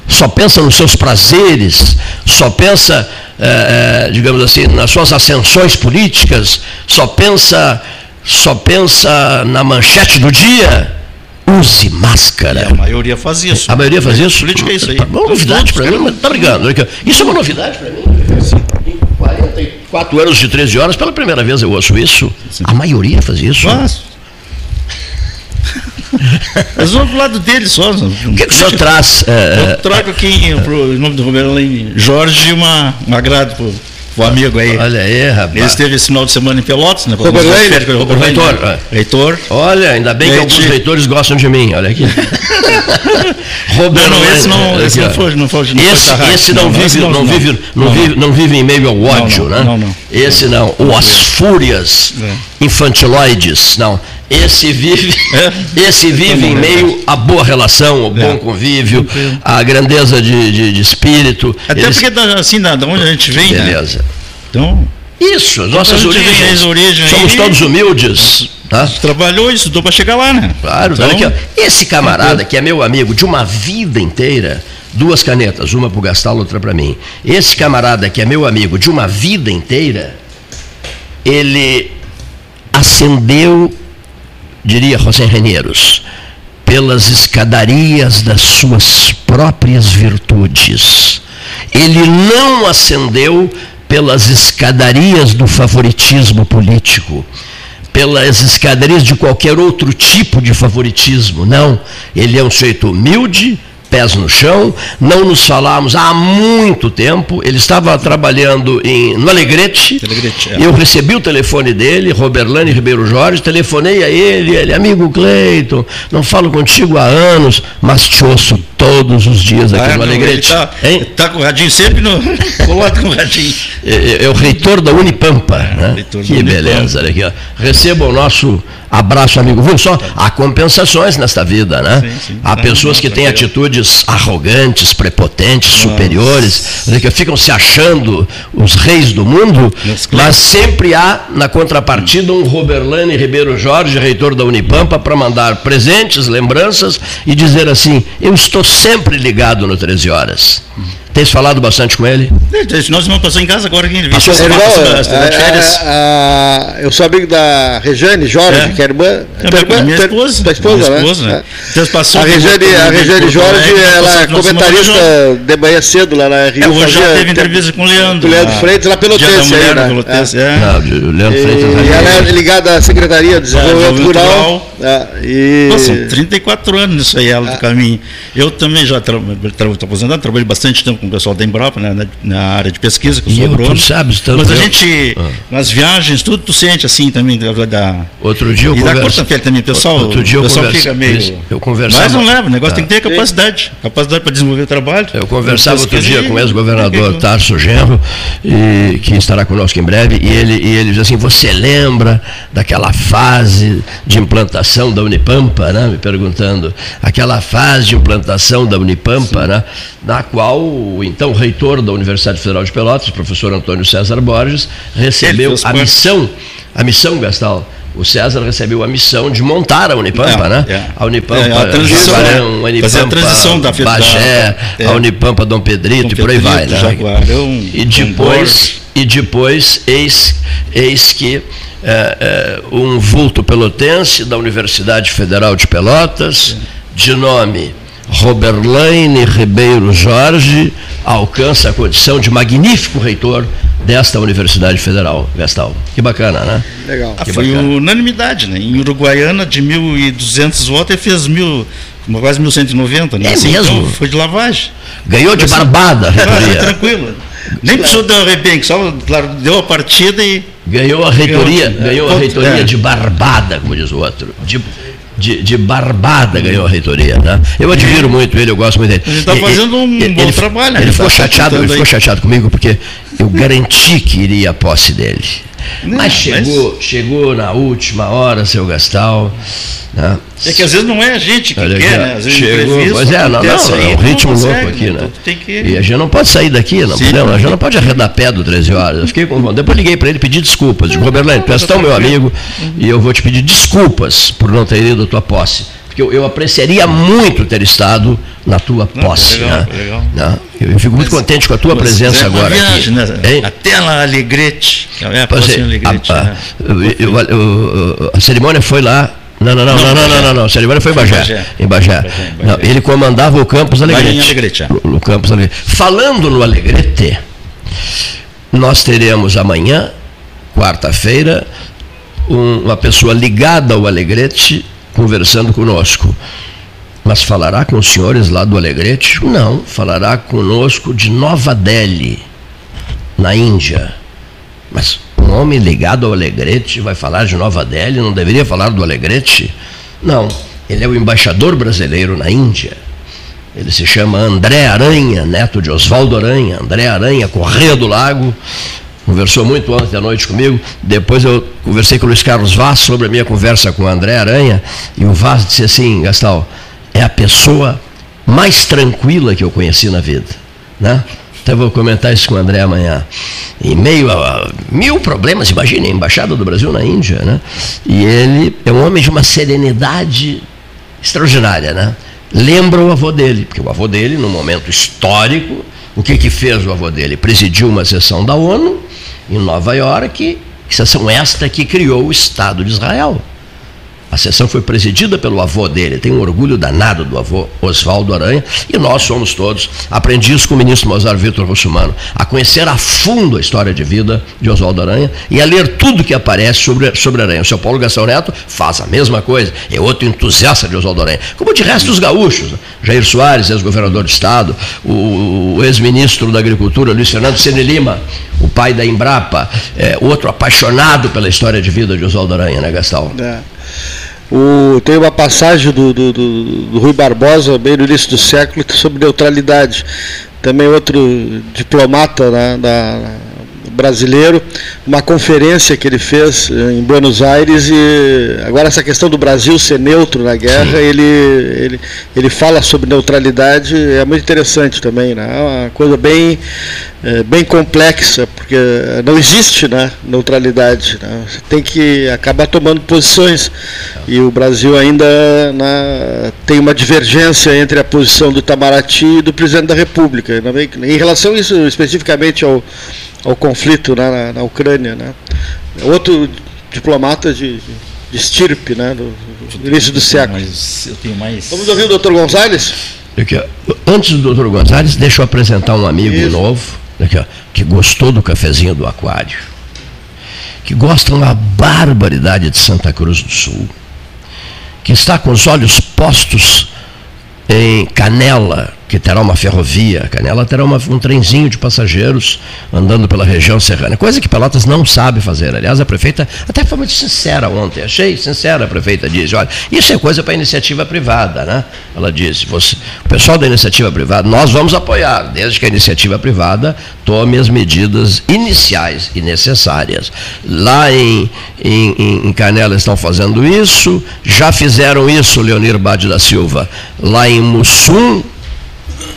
só pensa nos seus prazeres, só pensa, é, digamos assim, nas suas ascensões políticas, só pensa, só pensa na manchete do dia. Use máscara. E a maioria faz isso. A maioria faz isso? Política é isso aí. Uma novidade para mim, mas tá brigando. Isso é uma novidade para mim. Sim. 44 anos de 13 horas, pela primeira vez eu ouço isso. A maioria faz isso. Faz. *laughs* Mas vamos pro lado dele só. O que, que o senhor traz? É, eu trago aqui, para o nome do Romero Jorge, uma, um agrado para o amigo aí. Olha aí, rapaz. Ele esteve esse final de semana em Pelotas, né? Robert Robert reitor. reitor. Olha, ainda bem que alguns reitores gostam de mim, olha aqui. *laughs* Robert não, não, esse não, esse não foi, não foi, não esse, foi esse não, não, vive, não, não, vive, não, vive, não vive em meio ao ódio, né? Não, não. Esse não. Ou as fúrias é. infantiloides, não. Esse vive, é. *laughs* esse vive em meio à boa relação, ao bom é. convívio, à grandeza de, de, de espírito. Até Eles... porque, assim, da onde a gente vem. Né? Beleza. Né? Então. Isso, as nossas origens. origens. Somos aí, todos humildes. Tá? Trabalhou, estudou para chegar lá, né? Claro, então, aqui, ó. Esse camarada que é meu amigo de uma vida inteira, duas canetas, uma para o Gastal, outra para mim. Esse camarada que é meu amigo de uma vida inteira, ele acendeu diria José Reneiros, pelas escadarias das suas próprias virtudes. Ele não ascendeu pelas escadarias do favoritismo político, pelas escadarias de qualquer outro tipo de favoritismo. Não, ele é um sujeito humilde, pés no chão, não nos falamos há muito tempo. Ele estava trabalhando em, no Alegrete. Alegrete é. Eu recebi o telefone dele, Roberlane Ribeiro Jorge, telefonei a ele, ele, amigo Cleiton, não falo contigo há anos, mas te ouço todos os dias aqui ah, no Alegrete. Está tá com o radinho sempre no. *laughs* Coloca com o radinho. É, é, é, o reitor da Unipampa. Né? que Unipampa. beleza, olha aqui, ó. Receba o nosso abraço, amigo. Viu só? Há compensações nesta vida, né? Sim, sim. Há pessoas que têm atitudes arrogantes, prepotentes, Nossa. superiores, que ficam se achando os reis do mundo, mas sempre há, na contrapartida, um Roberlane Ribeiro Jorge, reitor da Unipampa, para mandar presentes, lembranças e dizer assim: eu estou sempre ligado no 13 horas. Tens falado bastante com ele? Nós não passou em casa agora que ele passou é, das férias. A, a, eu sou amigo da Rejane Jorge, é. que é irmã. É, tua irmã, minha esposa. Tua esposa, minha né? esposa né? Então, passou a Rejane, a Rejane Jorge, ela é comentarista de manhã cedo lá na Rio. É, hoje já teve entrevista com o Leandro. Com o Leandro Freitas, lá pelo Tense. Aí, né? Pelotense, é. Leandro Freitas. E ela é ligada à Secretaria de Desenvolvimento Rural. E... Nossa, 34 anos nisso aí, ela do caminho. Eu também já estou aposentado, trabalhei bastante tempo com o pessoal da Embrapa, né, na, na, área de pesquisa, que eu sou agrônomo. sabes, Mas a eu... gente, ah. nas viagens, tudo tu sente assim também. Da, da outro dia eu E da quarta-feira também, pessoal, outro dia o pessoal conversa, fica meio... Eu conversava... Mas não leva, o negócio tem que ter capacidade, capacidade para desenvolver o trabalho. Eu conversava outro dia com o ex-governador *laughs* Tarso Genro, e, que estará conosco em breve, e ele, e ele diz assim, você lembra daquela fase de implantação da Unipampa, né? me perguntando, aquela fase de implantação da Unipampa, né? na qual o então reitor da Universidade Federal de Pelotas, professor Antônio César Borges, recebeu a missão, a missão, Gastal, o César recebeu a missão de montar a Unipampa, é, né? É. A Unipampa, é, a transição, Jaguarão, a Unipampa, a transição da Bagé, da, a Unipampa Dom Pedrito, Dom e por aí vai, né? Jaguarão, e depois, e depois eis, eis que é, é, um vulto pelotense da Universidade Federal de Pelotas, de nome Roberlaine Ribeiro Jorge, alcança a condição de magnífico reitor desta Universidade Federal, Vestal. Que bacana, né? Legal. Ah, foi bacana. unanimidade, né? Em Uruguaiana, de 1.200 votos, ele fez mil, quase 1.190, né? É assim, mesmo? Então, foi de lavagem. Ganhou de assim, barbada, reitoria. tranquilo. Nem precisou dar rebenque, só deu a partida e... Ganhou a reitoria, ganhou, ganhou a reitoria é. de barbada, como diz o outro. De de, de Barbada ganhou a reitoria. Né? Eu admiro muito ele, eu gosto muito dele. Ele está fazendo um ele, bom ele, trabalho. Ele, ficou tá chateado, ele ficou chateado comigo porque eu garanti que iria a posse dele. Não, mas chegou, mas... chegou na última hora, seu Gastal. Né? É que às vezes não é a gente que Olha, quer, né? Às vezes chegou, pois é, não, não, é um ritmo consegue, louco aqui, né? Que... E a gente não pode sair daqui, não Sim, podemos, a gente não pode arredar pé do 13 horas. Eu fiquei com Depois liguei para ele pedir desculpas. Digo, Roberto, tu és tão meu amigo uhum. e eu vou te pedir desculpas por não ter ido à tua posse. Porque eu, eu apreciaria muito ter estado na tua posse. Não, legal, né? legal. Não, eu, eu, fico muito mas, contente com a tua presença é agora. Viagem, aqui. Né? Até lá Alegrete. É a, posse, Alegrete, a, né? a, a cerimônia foi lá não, não, não, não, não, não, não, não. Cerimônia foi em Bagé. Bagé. Em Bagé. Não, ele comandava o Campus Alegrete. Alegrete é. Campus Alegrete. Falando no Alegrete, nós teremos amanhã, quarta-feira, um, uma pessoa ligada ao Alegrete conversando conosco. Mas falará com os senhores lá do Alegrete? Não, falará conosco de Nova Delhi, na Índia. Mas um homem ligado ao Alegrete vai falar de Nova Delhi, não deveria falar do Alegrete? Não, ele é o embaixador brasileiro na Índia. Ele se chama André Aranha, neto de Oswaldo Aranha. André Aranha, Correia do Lago, conversou muito ontem à noite comigo. Depois eu conversei com o Luiz Carlos Vaz sobre a minha conversa com o André Aranha. E o Vaz disse assim: Gastal, é a pessoa mais tranquila que eu conheci na vida. Né? Até vou comentar isso com o André amanhã. Em meio a mil problemas, imagine, a Embaixada do Brasil na Índia, né? E ele é um homem de uma serenidade extraordinária, né? Lembra o avô dele, porque o avô dele, num momento histórico, o que, que fez o avô dele? Presidiu uma sessão da ONU em Nova York, sessão esta que criou o Estado de Israel. A sessão foi presidida pelo avô dele, tem um orgulho danado do avô Oswaldo Aranha, e nós somos todos aprendizes com o ministro Mozart Vitor Russumano, a conhecer a fundo a história de vida de Oswaldo Aranha e a ler tudo que aparece sobre, sobre Aranha. O seu Paulo Gastão Neto faz a mesma coisa, é outro entusiasta de Oswaldo Aranha, como de resto os gaúchos. Né? Jair Soares, ex-governador de Estado, o, o ex-ministro da Agricultura, Luiz Fernando Sene Lima, o pai da Embrapa, é, outro apaixonado pela história de vida de Oswaldo Aranha, né, Gastão? É. O, tem uma passagem do, do, do, do, Rui Barbosa, bem no início do século, sobre neutralidade. Também outro diplomata né, da, brasileiro, uma conferência que ele fez eh, em Buenos Aires e agora essa questão do Brasil ser neutro na guerra, ele, ele, ele fala sobre neutralidade, é muito interessante também, né? É uma coisa bem, é, bem complexa, porque não existe né, neutralidade, né? Você tem que acabar tomando posições e o Brasil ainda né, tem uma divergência entre a posição do Itamaraty e do presidente da República. Em relação a isso especificamente ao ao conflito né, na, na, Ucrânia. Né. Outro diplomata de, de estirpe né, do, do início do século. Eu tenho mais... Vamos ouvir o doutor Gonzalez? Aqui, antes do doutor Gonzalez, deixa eu apresentar um amigo Isso. novo aqui, que gostou do cafezinho do aquário, que gosta uma barbaridade de Santa Cruz do Sul, que está com os olhos postos em Canela, que terá uma ferrovia, Canela terá uma, um trenzinho de passageiros andando pela região serrana, coisa que Pelotas não sabe fazer. Aliás, a prefeita até foi muito sincera ontem, achei sincera a prefeita, disse, olha, isso é coisa para iniciativa privada, né? Ela disse, você, o pessoal da iniciativa privada, nós vamos apoiar, desde que a iniciativa privada tome as medidas iniciais e necessárias. Lá em, em, em Canela estão fazendo isso, já fizeram isso, Leonir Bade da Silva, lá em Mussum,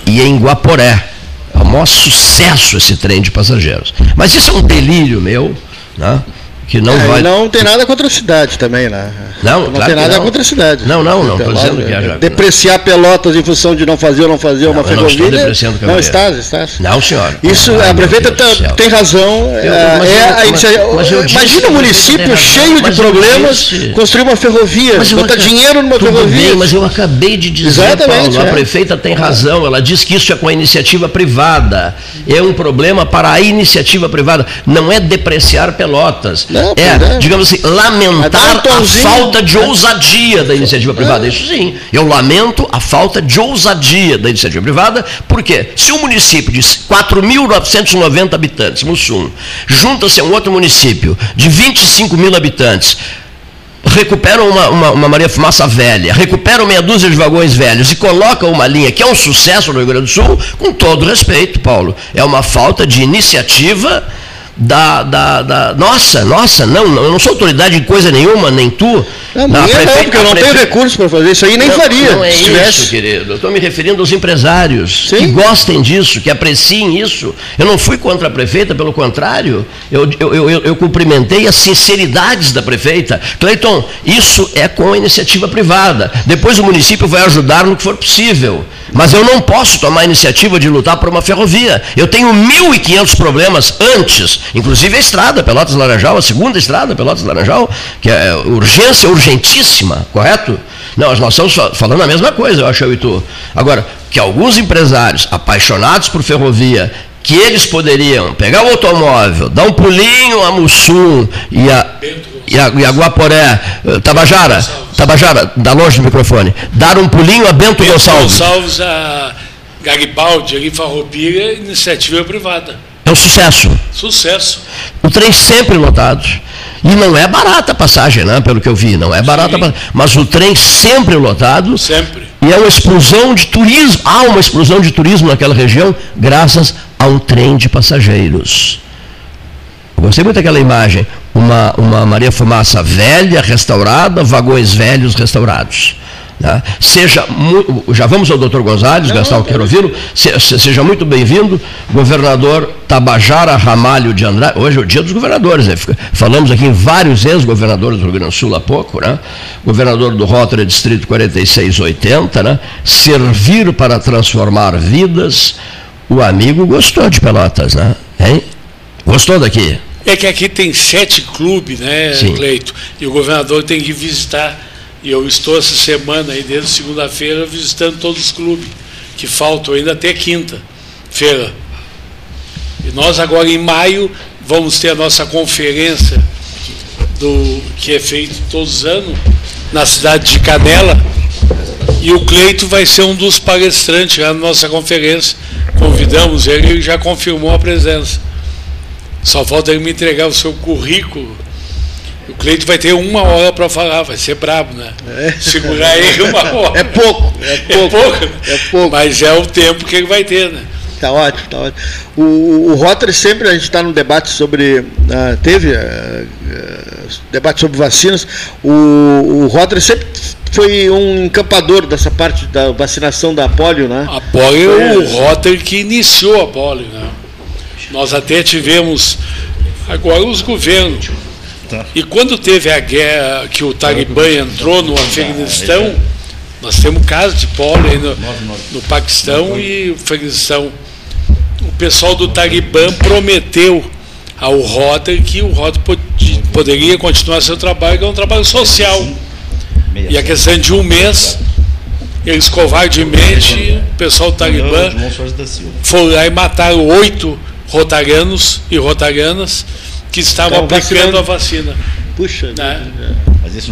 e em Guaporé. É o maior sucesso esse trem de passageiros. Mas isso é um delírio meu, né? Que não é, vai. Não tem nada contra a cidade também, né? Não, não claro tem nada não. contra a cidade. Não, não, não. Estou dizendo que haja. Depreciar Pelotas em função de não fazer ou não fazer não, uma ferrovia. Não, não está, está. Não, senhor. Isso, Ai, a prefeita tá, tem razão. Eu, é, mas, é, mas, mas imagina um município cheio de problemas construir uma ferrovia, botar dinheiro numa ferrovia. Bem, mas eu acabei de dizer, Exatamente, Paulo, a é. prefeita tem razão. Ela diz que isso é com a iniciativa privada. É um problema para a iniciativa privada. Não é depreciar Pelotas. Não, é, digamos digamos assim, lamentar a falta de ousadia da iniciativa privada. Isso sim. Eu lamento a falta de ousadia da iniciativa privada, porque se um município de 4.990 habitantes, Mussum, junta-se a um outro município de 25 mil habitantes, recuperam uma, uma, uma, Maria Fumaça velha, recuperam meia dúzia de vagões velhos e colocam uma linha que é um sucesso no Rio Grande do Sul, com todo respeito, Paulo, é uma falta de iniciativa da, da, da, Nossa, nossa, não, eu não sou autoridade em coisa nenhuma, nem tu. Não, não, prefe... porque eu não tenho recursos para fazer isso aí, nem não, faria. Não é isso, tivesse... querido. Eu estou me referindo aos empresários Sim. que gostem disso, que apreciem isso. Eu não fui contra a prefeita, pelo contrário, eu, eu, eu, eu cumprimentei as sinceridades da prefeita. Cleiton, isso é com a iniciativa privada. Depois o município vai ajudar no que for possível. Mas eu não posso tomar a iniciativa de lutar por uma ferrovia. Eu tenho 1.500 problemas antes, inclusive a estrada, Pelotas Laranjal, a segunda estrada, Pelotas Laranjal, que é urgência urgentíssima, correto? Não, nós estamos falando a mesma coisa, eu acho, eu e tu. Agora, que alguns empresários apaixonados por ferrovia que eles poderiam pegar o automóvel, dar um pulinho a Mussum e a, e a, e a Guaporé, eh, Tabajara, Tabajara, dá longe do microfone, dar um pulinho a Bento, Bento Gonçalves. Gonçalves, a Garibaldi, ali Farroupilha, iniciativa privada. É um sucesso. Sucesso. O trem sempre lotado. E não é barata a passagem, né? pelo que eu vi, não é barata Mas o trem sempre lotado. Sempre. E é uma explosão de turismo. Há uma explosão de turismo naquela região, graças a um trem de passageiros. Eu gostei muito daquela imagem. Uma, uma Maria Fumaça velha, restaurada, vagões velhos restaurados. Né? Seja já vamos ao doutor Gonzalez, Gastão, quero ouvi-lo. Se, seja muito bem-vindo, governador Tabajara Ramalho de Andrade. Hoje é o dia dos governadores, né? Falamos aqui em vários ex-governadores do Rio Grande do Sul há pouco, né? Governador do Rotary Distrito 4680, né? Servir para transformar vidas. O amigo gostou de Pelotas, né? Hein? Gostou daqui? É que aqui tem sete clubes, né, Sim. Cleito? E o governador tem que visitar e eu estou essa semana aí, desde segunda-feira, visitando todos os clubes, que faltam ainda até quinta-feira. E nós agora em maio vamos ter a nossa conferência do que é feito todos os anos na cidade de Canela. E o Cleito vai ser um dos palestrantes lá na nossa conferência. Convidamos ele e já confirmou a presença. Só falta ele me entregar o seu currículo o Cleito vai ter uma hora para falar, vai ser brabo, né? É. Segurar ele uma *laughs* hora. É pouco, é, é pouco. É pouco, é pouco. Mas é o tempo que ele vai ter, né? Tá ótimo, tá ótimo. O, o Rotary sempre, a gente está no debate sobre. Uh, teve uh, debate sobre vacinas. O, o Rotary sempre foi um encampador dessa parte da vacinação da polio, né? A polio é o Rotary que iniciou a polio, né? Nós até tivemos. Agora os governos Tá. E quando teve a guerra que o Talibã entrou no Afeganistão, nós temos casos de pólio no, no Paquistão e Afeganistão. O pessoal do Talibã prometeu ao Rotary que o Rotary poderia continuar seu trabalho, que é um trabalho social. E a questão de um mês, eles covardemente, o pessoal do Talibã, foram lá e mataram oito rotarianos e rotarianas que estavam aplicando a vacina. Puxa. Né?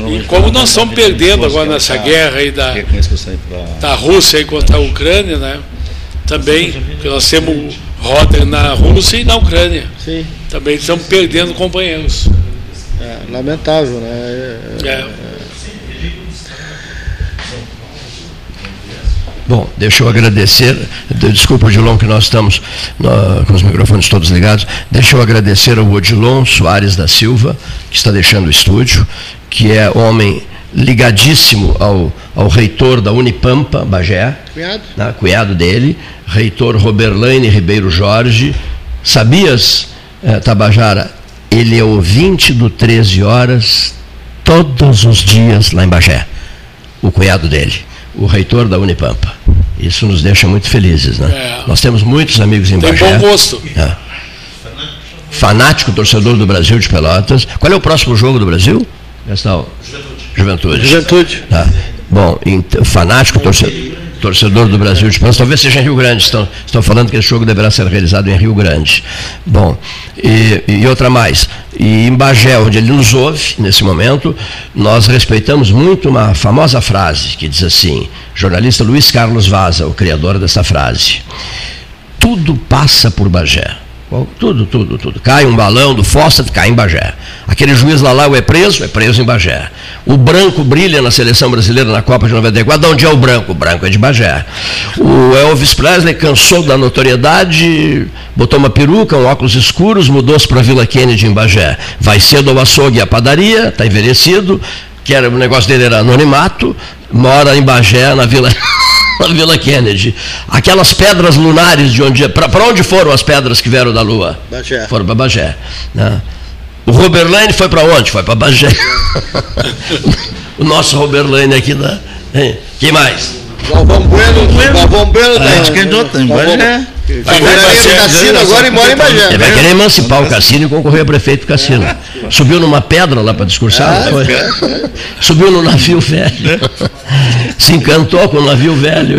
e como nós estamos perdendo agora nessa guerra aí da, da Rússia aí contra a Ucrânia, né? Também, porque nós temos roda na Rússia e na Ucrânia. Sim. Também estamos perdendo companheiros. É, lamentável, né? É, é. Bom, deixa eu agradecer, desculpa, Odilon, que nós estamos com os microfones todos ligados, deixa eu agradecer ao Odilon Soares da Silva, que está deixando o estúdio, que é homem ligadíssimo ao, ao reitor da Unipampa, Bagé, cunhado, né, cunhado dele, reitor Roberlaine Ribeiro Jorge. Sabias, eh, Tabajara, ele é ouvinte do 13 horas todos os dias lá em Bagé. O cunhado dele, o reitor da Unipampa. Isso nos deixa muito felizes, né? É. Nós temos muitos amigos em Tem Bagé. Tem bom gosto. É. Fanático torcedor do Brasil de Pelotas. Qual é o próximo jogo do Brasil? Juventude. Juventude. Juventude. Tá. Bom, fanático torcedor torcedor do Brasil de Pães, talvez seja em Rio Grande, estão, estão falando que esse jogo deverá ser realizado em Rio Grande. Bom, e, e outra mais, e em Bagé, onde ele nos ouve nesse momento, nós respeitamos muito uma famosa frase que diz assim, jornalista Luiz Carlos Vaza, o criador dessa frase, tudo passa por Bagé. Tudo, tudo, tudo. Cai um balão do Fossa, cai em Bagé. Aquele juiz lá é preso, é preso em Bagé. O branco brilha na seleção brasileira na Copa de 94. De onde é o branco? O branco é de Bagé. O Elvis Presley cansou da notoriedade, botou uma peruca, um óculos escuros, mudou-se para Vila Kennedy em Bagé. Vai cedo ao açougue e à padaria, está envelhecido, que era, o negócio dele era anonimato, mora em Bagé, na Vila. Na Vila Kennedy. Aquelas pedras lunares de onde. Para onde foram as pedras que vieram da Lua? Bagé. Foram para Bagé. Né? O Roberlane foi para onde? Foi para Bagé. *laughs* o nosso Roberlane aqui da. Quem mais? Galvão Bueno, Galvão Bueno, a gente candidato em Bagé. Vai querer Cassino agora e mora em Bagé. Ele vai querer emancipar o Cassino e concorrer a prefeito do Cassino. Subiu numa pedra lá para discursar, ah, é. Subiu no navio velho. Se encantou com o navio velho.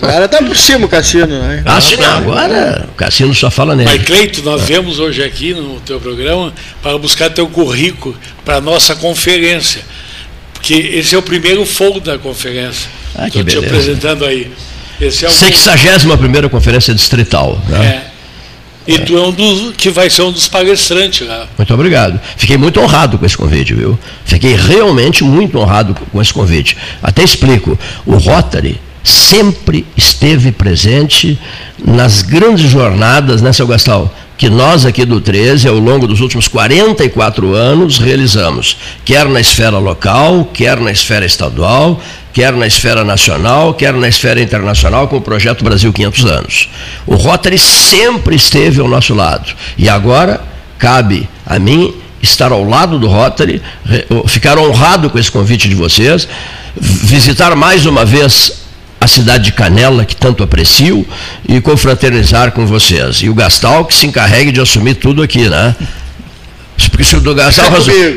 Agora tá por cima o Cassino, né? Ah, sim, não, agora o Cassino só fala nele. Mas Cleito, nós viemos hoje aqui no teu programa para buscar teu currículo para a nossa conferência. Porque esse é o primeiro fogo da conferência. Ah, Estou te apresentando aí. Esse é 61 primeira conferência distrital. Né? É. E tu é um dos que vai ser um dos palestrantes lá. Muito obrigado. Fiquei muito honrado com esse convite, viu? Fiquei realmente muito honrado com esse convite. Até explico. O Rotary sempre esteve presente nas grandes jornadas, né, seu Gastal? Que nós aqui do 13, ao longo dos últimos 44 anos, realizamos, quer na esfera local, quer na esfera estadual, quer na esfera nacional, quer na esfera internacional, com o projeto Brasil 500 anos. O Rotary sempre esteve ao nosso lado. E agora cabe a mim estar ao lado do Rotary, ficar honrado com esse convite de vocês, visitar mais uma vez cidade de Canela, que tanto aprecio, e confraternizar com vocês. E o Gastal que se encarregue de assumir tudo aqui, né? Porque se o, Gastal,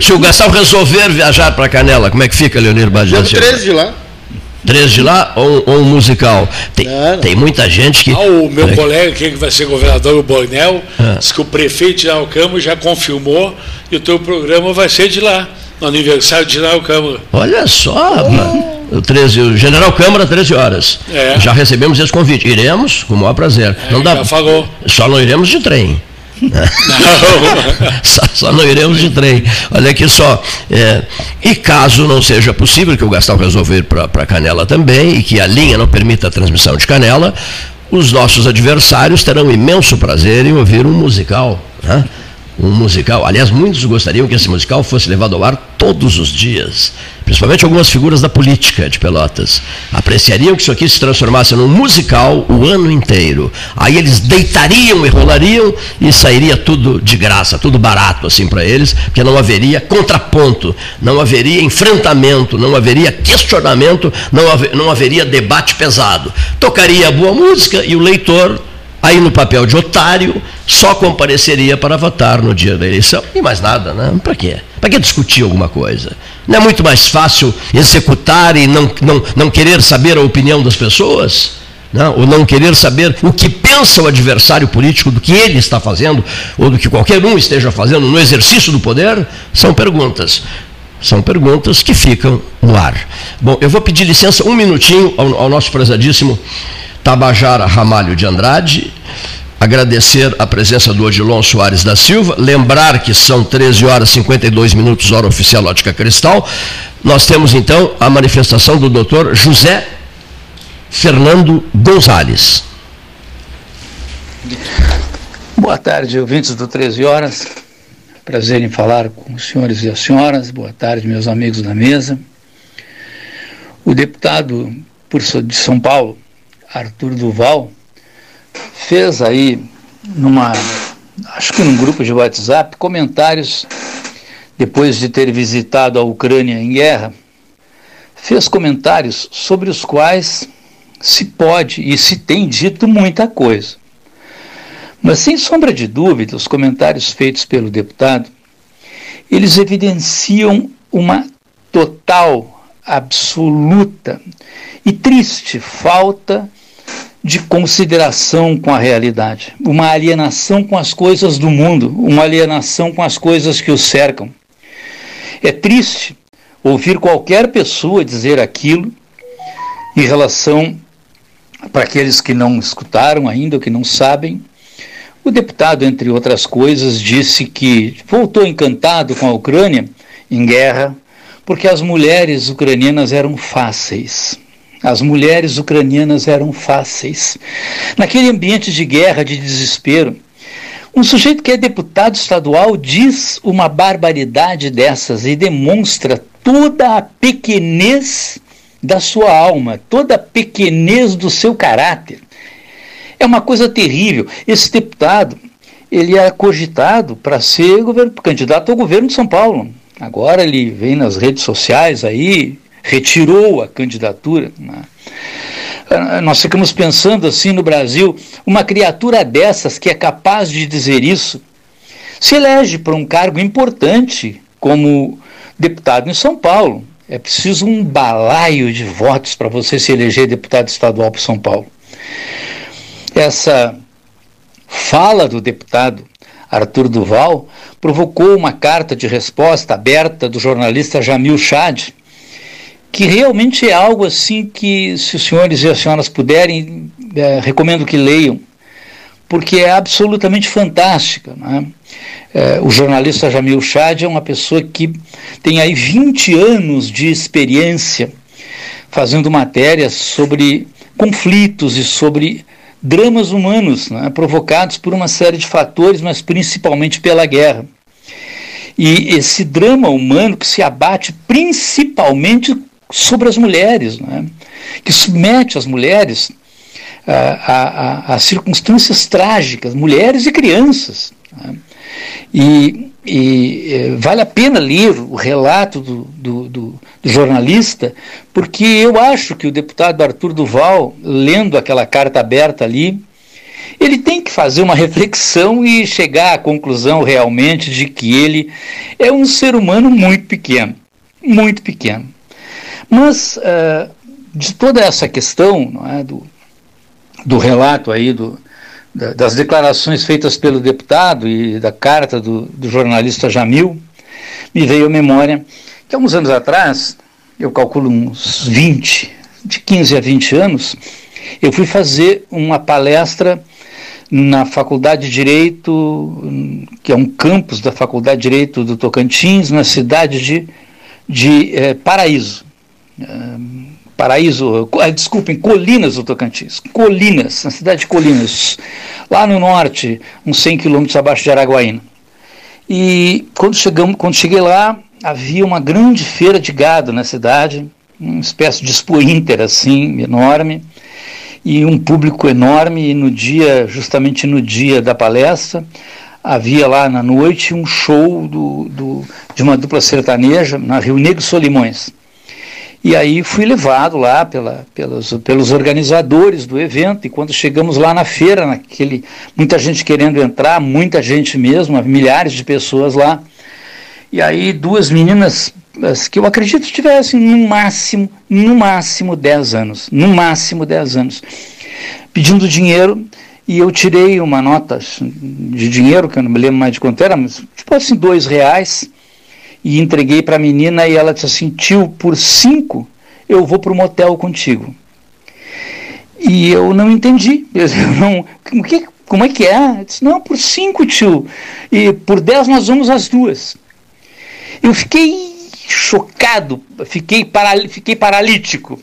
se o Gastal resolver viajar para Canela, como é que fica, Leonir Badinha? 13 de lá. Três de lá ou, ou um musical? Tem, não, não. tem muita gente que. Ah, o meu é. colega, que vai ser governador, o Bornel, ah. disse que o prefeito de Alcâmara já confirmou e o teu programa vai ser de lá, no aniversário de Alcâmara. Olha só, oh. o, 13, o General Câmara, 13 horas. É. Já recebemos esse convite. Iremos, com o maior prazer. É, não dá, falou. Só não iremos de trem. *laughs* só, só, não iremos de trem. Olha aqui só. É, e caso não seja possível, que o Gastão resolver para Canela também, e que a linha não permita a transmissão de Canela, os nossos adversários terão imenso prazer em ouvir um musical. Né? Um musical. Aliás, muitos gostariam que esse musical fosse levado ao ar todos os dias, principalmente algumas figuras da política de Pelotas. Apreciariam que isso aqui se transformasse num musical o ano inteiro. Aí eles deitariam e rolariam e sairia tudo de graça, tudo barato assim para eles, porque não haveria contraponto, não haveria enfrentamento, não haveria questionamento, não, haver, não haveria debate pesado. Tocaria boa música e o leitor aí no papel de otário, só compareceria para votar no dia da eleição e mais nada, né? Para quê? Para que discutir alguma coisa? Não é muito mais fácil executar e não, não, não querer saber a opinião das pessoas? Não, ou não querer saber o que pensa o adversário político do que ele está fazendo, ou do que qualquer um esteja fazendo no exercício do poder? São perguntas. São perguntas que ficam no ar. Bom, eu vou pedir licença um minutinho ao, ao nosso prezadíssimo Tabajara Ramalho de Andrade, agradecer a presença do Odilon Soares da Silva, lembrar que são 13 horas e 52 minutos, hora oficial Ótica Cristal. Nós temos então a manifestação do doutor José Fernando Gonzalez. Boa tarde, ouvintes do 13 horas. Prazer em falar com os senhores e as senhoras. Boa tarde, meus amigos da mesa. O deputado de São Paulo, Arthur Duval, fez aí numa acho que num grupo de WhatsApp comentários depois de ter visitado a Ucrânia em guerra, fez comentários sobre os quais se pode e se tem dito muita coisa. Mas sem sombra de dúvida, os comentários feitos pelo deputado, eles evidenciam uma total, absoluta e triste falta de consideração com a realidade, uma alienação com as coisas do mundo, uma alienação com as coisas que o cercam. É triste ouvir qualquer pessoa dizer aquilo em relação para aqueles que não escutaram ainda, que não sabem. O deputado, entre outras coisas, disse que voltou encantado com a Ucrânia em guerra, porque as mulheres ucranianas eram fáceis. As mulheres ucranianas eram fáceis. Naquele ambiente de guerra, de desespero, um sujeito que é deputado estadual diz uma barbaridade dessas e demonstra toda a pequenez da sua alma, toda a pequenez do seu caráter. É uma coisa terrível. Esse deputado, ele é cogitado para ser governo, candidato ao governo de São Paulo. Agora ele vem nas redes sociais aí retirou a candidatura. Né? Ah, nós ficamos pensando assim no Brasil, uma criatura dessas que é capaz de dizer isso, se elege para um cargo importante como deputado em São Paulo. É preciso um balaio de votos para você se eleger deputado estadual para São Paulo. Essa fala do deputado Arthur Duval provocou uma carta de resposta aberta do jornalista Jamil Chad, que realmente é algo assim que, se os senhores e as senhoras puderem, é, recomendo que leiam, porque é absolutamente fantástica. Né? É, o jornalista Jamil Chad é uma pessoa que tem aí 20 anos de experiência fazendo matérias sobre conflitos e sobre dramas humanos né, provocados por uma série de fatores, mas principalmente pela guerra. E esse drama humano que se abate principalmente sobre as mulheres, né? que submete as mulheres a, a, a, circunstâncias trágicas, mulheres e crianças. Né? E, e eh, vale a pena ler o relato do, do, do, do, jornalista, porque eu acho que o deputado Arthur Duval, lendo aquela carta aberta ali, ele tem que fazer uma reflexão e chegar à conclusão realmente de que ele é um ser humano muito pequeno, muito pequeno. Mas uh, de toda essa questão é, do, do relato aí do, da, das declarações feitas pelo deputado e da carta do, do jornalista Jamil, me veio à memória que há uns anos atrás, eu calculo uns 20, de 15 a 20 anos, eu fui fazer uma palestra na Faculdade de Direito, que é um campus da Faculdade de Direito do Tocantins, na cidade de, de eh, Paraíso. Paraíso, eh, desculpem, Colinas do Tocantins, Colinas, na cidade de Colinas, lá no norte, uns 100 quilômetros abaixo de Araguaína. E quando, chegamos, quando cheguei lá, havia uma grande feira de gado na cidade, uma espécie de expo inter, assim, enorme, e um público enorme, e no dia, justamente no dia da palestra, havia lá na noite um show do, do de uma dupla sertaneja na Rio Negro Solimões. E aí fui levado lá pela, pelos, pelos organizadores do evento, e quando chegamos lá na feira, naquele, muita gente querendo entrar, muita gente mesmo, milhares de pessoas lá. E aí duas meninas que eu acredito tivessem no máximo, no máximo 10 anos, no máximo 10 anos, pedindo dinheiro, e eu tirei uma nota de dinheiro, que eu não me lembro mais de quanto era, mas tipo assim, dois reais, e entreguei para a menina e ela disse assim: tio, por cinco eu vou para o motel contigo. E eu não entendi. *laughs* Eu não, que, como é que é? Eu disse, não, por cinco, tio. E por dez nós vamos às duas. Eu fiquei chocado, fiquei, paral, fiquei paralítico.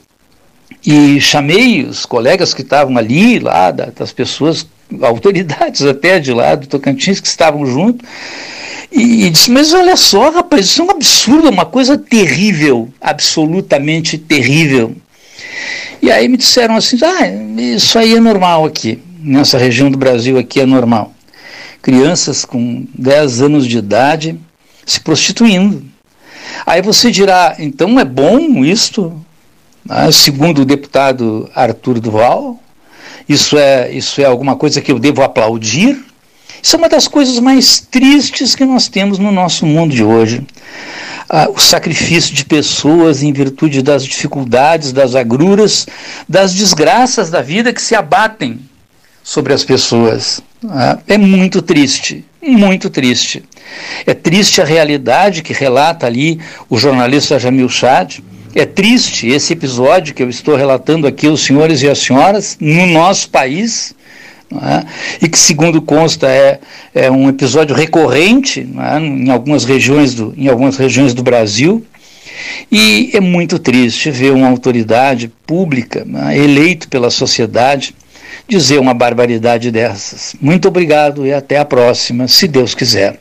E chamei os colegas que estavam ali, lá, das pessoas, autoridades até de lá do Tocantins, que estavam junto, e disse, mas olha só, rapaz, isso é um absurdo, uma coisa terrível, absolutamente terrível. E aí me disseram assim, ah, isso aí é normal aqui. nessa região do Brasil aqui é normal. Crianças com 10 anos de idade se prostituindo. Aí você dirá, então é bom isto? Ah, segundo o deputado Arthur Duval, isso é, isso é alguma coisa que eu devo aplaudir? Isso é uma das coisas mais tristes que nós temos no nosso mundo de hoje. Ah, o sacrifício de pessoas em virtude das dificuldades, das agruras, das desgraças da vida que se abatem sobre as pessoas. Ah, é muito triste, muito triste. É triste a realidade que relata ali o jornalista Jamil Chad. É triste esse episódio que eu estou relatando aqui aos senhores e às senhoras no nosso país é? e que, segundo consta, é, é um episódio recorrente é? em, algumas regiões do, em algumas regiões do Brasil. E é muito triste ver uma autoridade pública, é? eleito pela sociedade, dizer uma barbaridade dessas. Muito obrigado e até a próxima, se Deus quiser.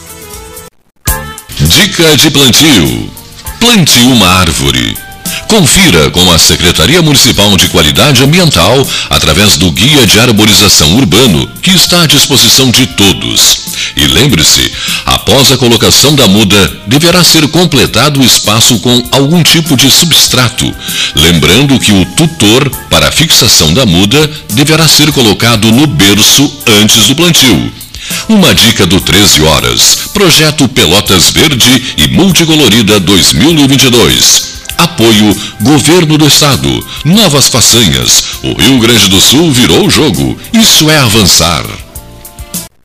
Dica de plantio: plante uma árvore. Confira com a Secretaria Municipal de Qualidade Ambiental através do Guia de Arborização Urbano, que está à disposição de todos. E lembre-se, após a colocação da muda, deverá ser completado o espaço com algum tipo de substrato. Lembrando que o tutor para a fixação da muda deverá ser colocado no berço antes do plantio. Uma dica do 13 Horas. Projeto Pelotas Verde e Multicolorida 2022. Apoio Governo do Estado. Novas façanhas. O Rio Grande do Sul virou o jogo. Isso é avançar.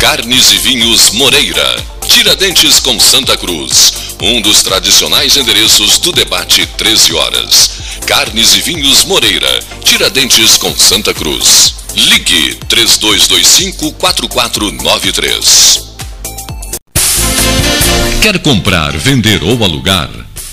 Carnes e Vinhos Moreira. Tiradentes com Santa Cruz. Um dos tradicionais endereços do debate 13 horas. Carnes e Vinhos Moreira. Tiradentes com Santa Cruz. Ligue 3225-4493. Quer comprar, vender ou alugar?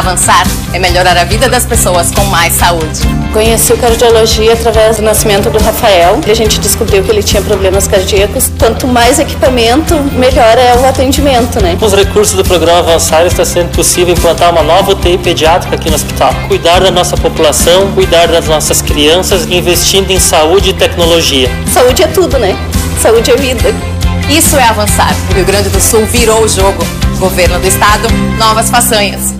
Avançar é melhorar a vida das pessoas com mais saúde. Conheci o cardiologia através do nascimento do Rafael e a gente descobriu que ele tinha problemas cardíacos. Quanto mais equipamento, melhor é o atendimento, né? Com os recursos do programa Avançar está sendo possível implantar uma nova UTI pediátrica aqui no hospital. Cuidar da nossa população, cuidar das nossas crianças, investindo em saúde e tecnologia. Saúde é tudo, né? Saúde é vida. Isso é avançar. O Rio Grande do Sul virou o jogo. Governo do Estado, novas façanhas.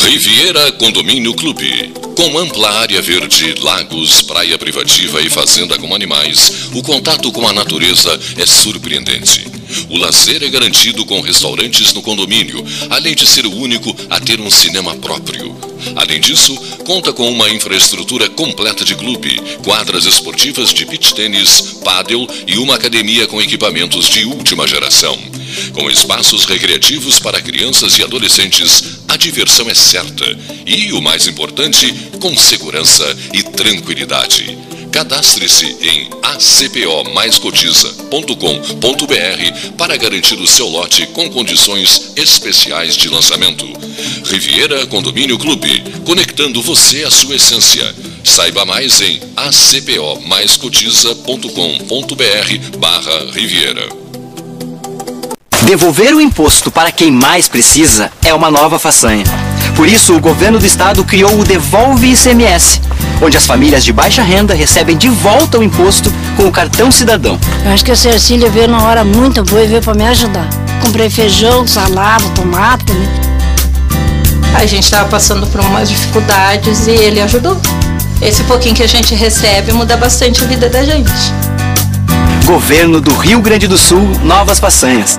Riviera Condomínio Clube. Com ampla área verde, lagos, praia privativa e fazenda com animais, o contato com a natureza é surpreendente. O lazer é garantido com restaurantes no condomínio, além de ser o único a ter um cinema próprio. Além disso, conta com uma infraestrutura completa de clube, quadras esportivas de beach tênis, pádel e uma academia com equipamentos de última geração. Com espaços recreativos para crianças e adolescentes, a diversão é certa e, o mais importante, com segurança e tranquilidade. Cadastre-se em acpomaiscotiza.com.br para garantir o seu lote com condições especiais de lançamento. Riviera Condomínio Clube, conectando você à sua essência. Saiba mais em acpomaiscotiza.com.br barra Riviera. Devolver o imposto para quem mais precisa é uma nova façanha. Por isso, o governo do estado criou o Devolve ICMS, onde as famílias de baixa renda recebem de volta o imposto com o cartão cidadão. Eu acho que a Cecília veio numa hora muito boa e veio para me ajudar. Comprei feijão, salada, tomate, né? A gente estava passando por umas dificuldades e ele ajudou. Esse pouquinho que a gente recebe muda bastante a vida da gente. Governo do Rio Grande do Sul, novas façanhas.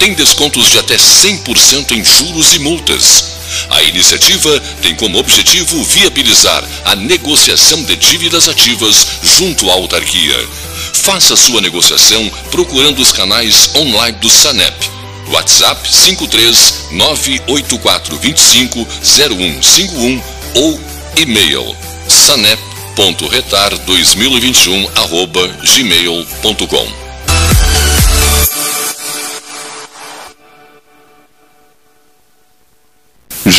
tem descontos de até 100% em juros e multas. A iniciativa tem como objetivo viabilizar a negociação de dívidas ativas junto à autarquia. Faça sua negociação procurando os canais online do Sanep. WhatsApp 53984250151 ou e-mail sanep.retar2021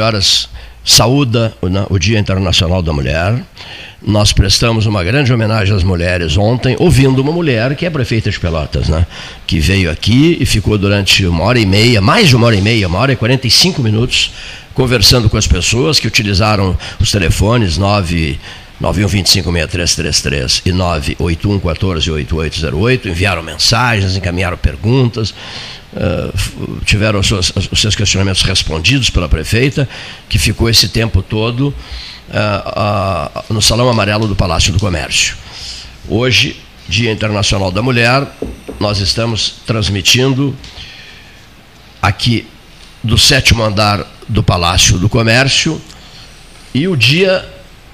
Horas saúda o Dia Internacional da Mulher. Nós prestamos uma grande homenagem às mulheres ontem, ouvindo uma mulher que é prefeita de Pelotas, né? Que veio aqui e ficou durante uma hora e meia, mais de uma hora e meia, uma hora e 45 minutos, conversando com as pessoas que utilizaram os telefones 9 91256333 e 981148808, enviaram mensagens, encaminharam perguntas, uh, tiveram os seus, os seus, questionamentos respondidos pela prefeita, que ficou esse tempo todo uh, uh, no Salão Amarelo do Palácio do Comércio. Hoje, Dia Internacional da Mulher, nós estamos transmitindo aqui do sétimo andar do Palácio do Comércio e o dia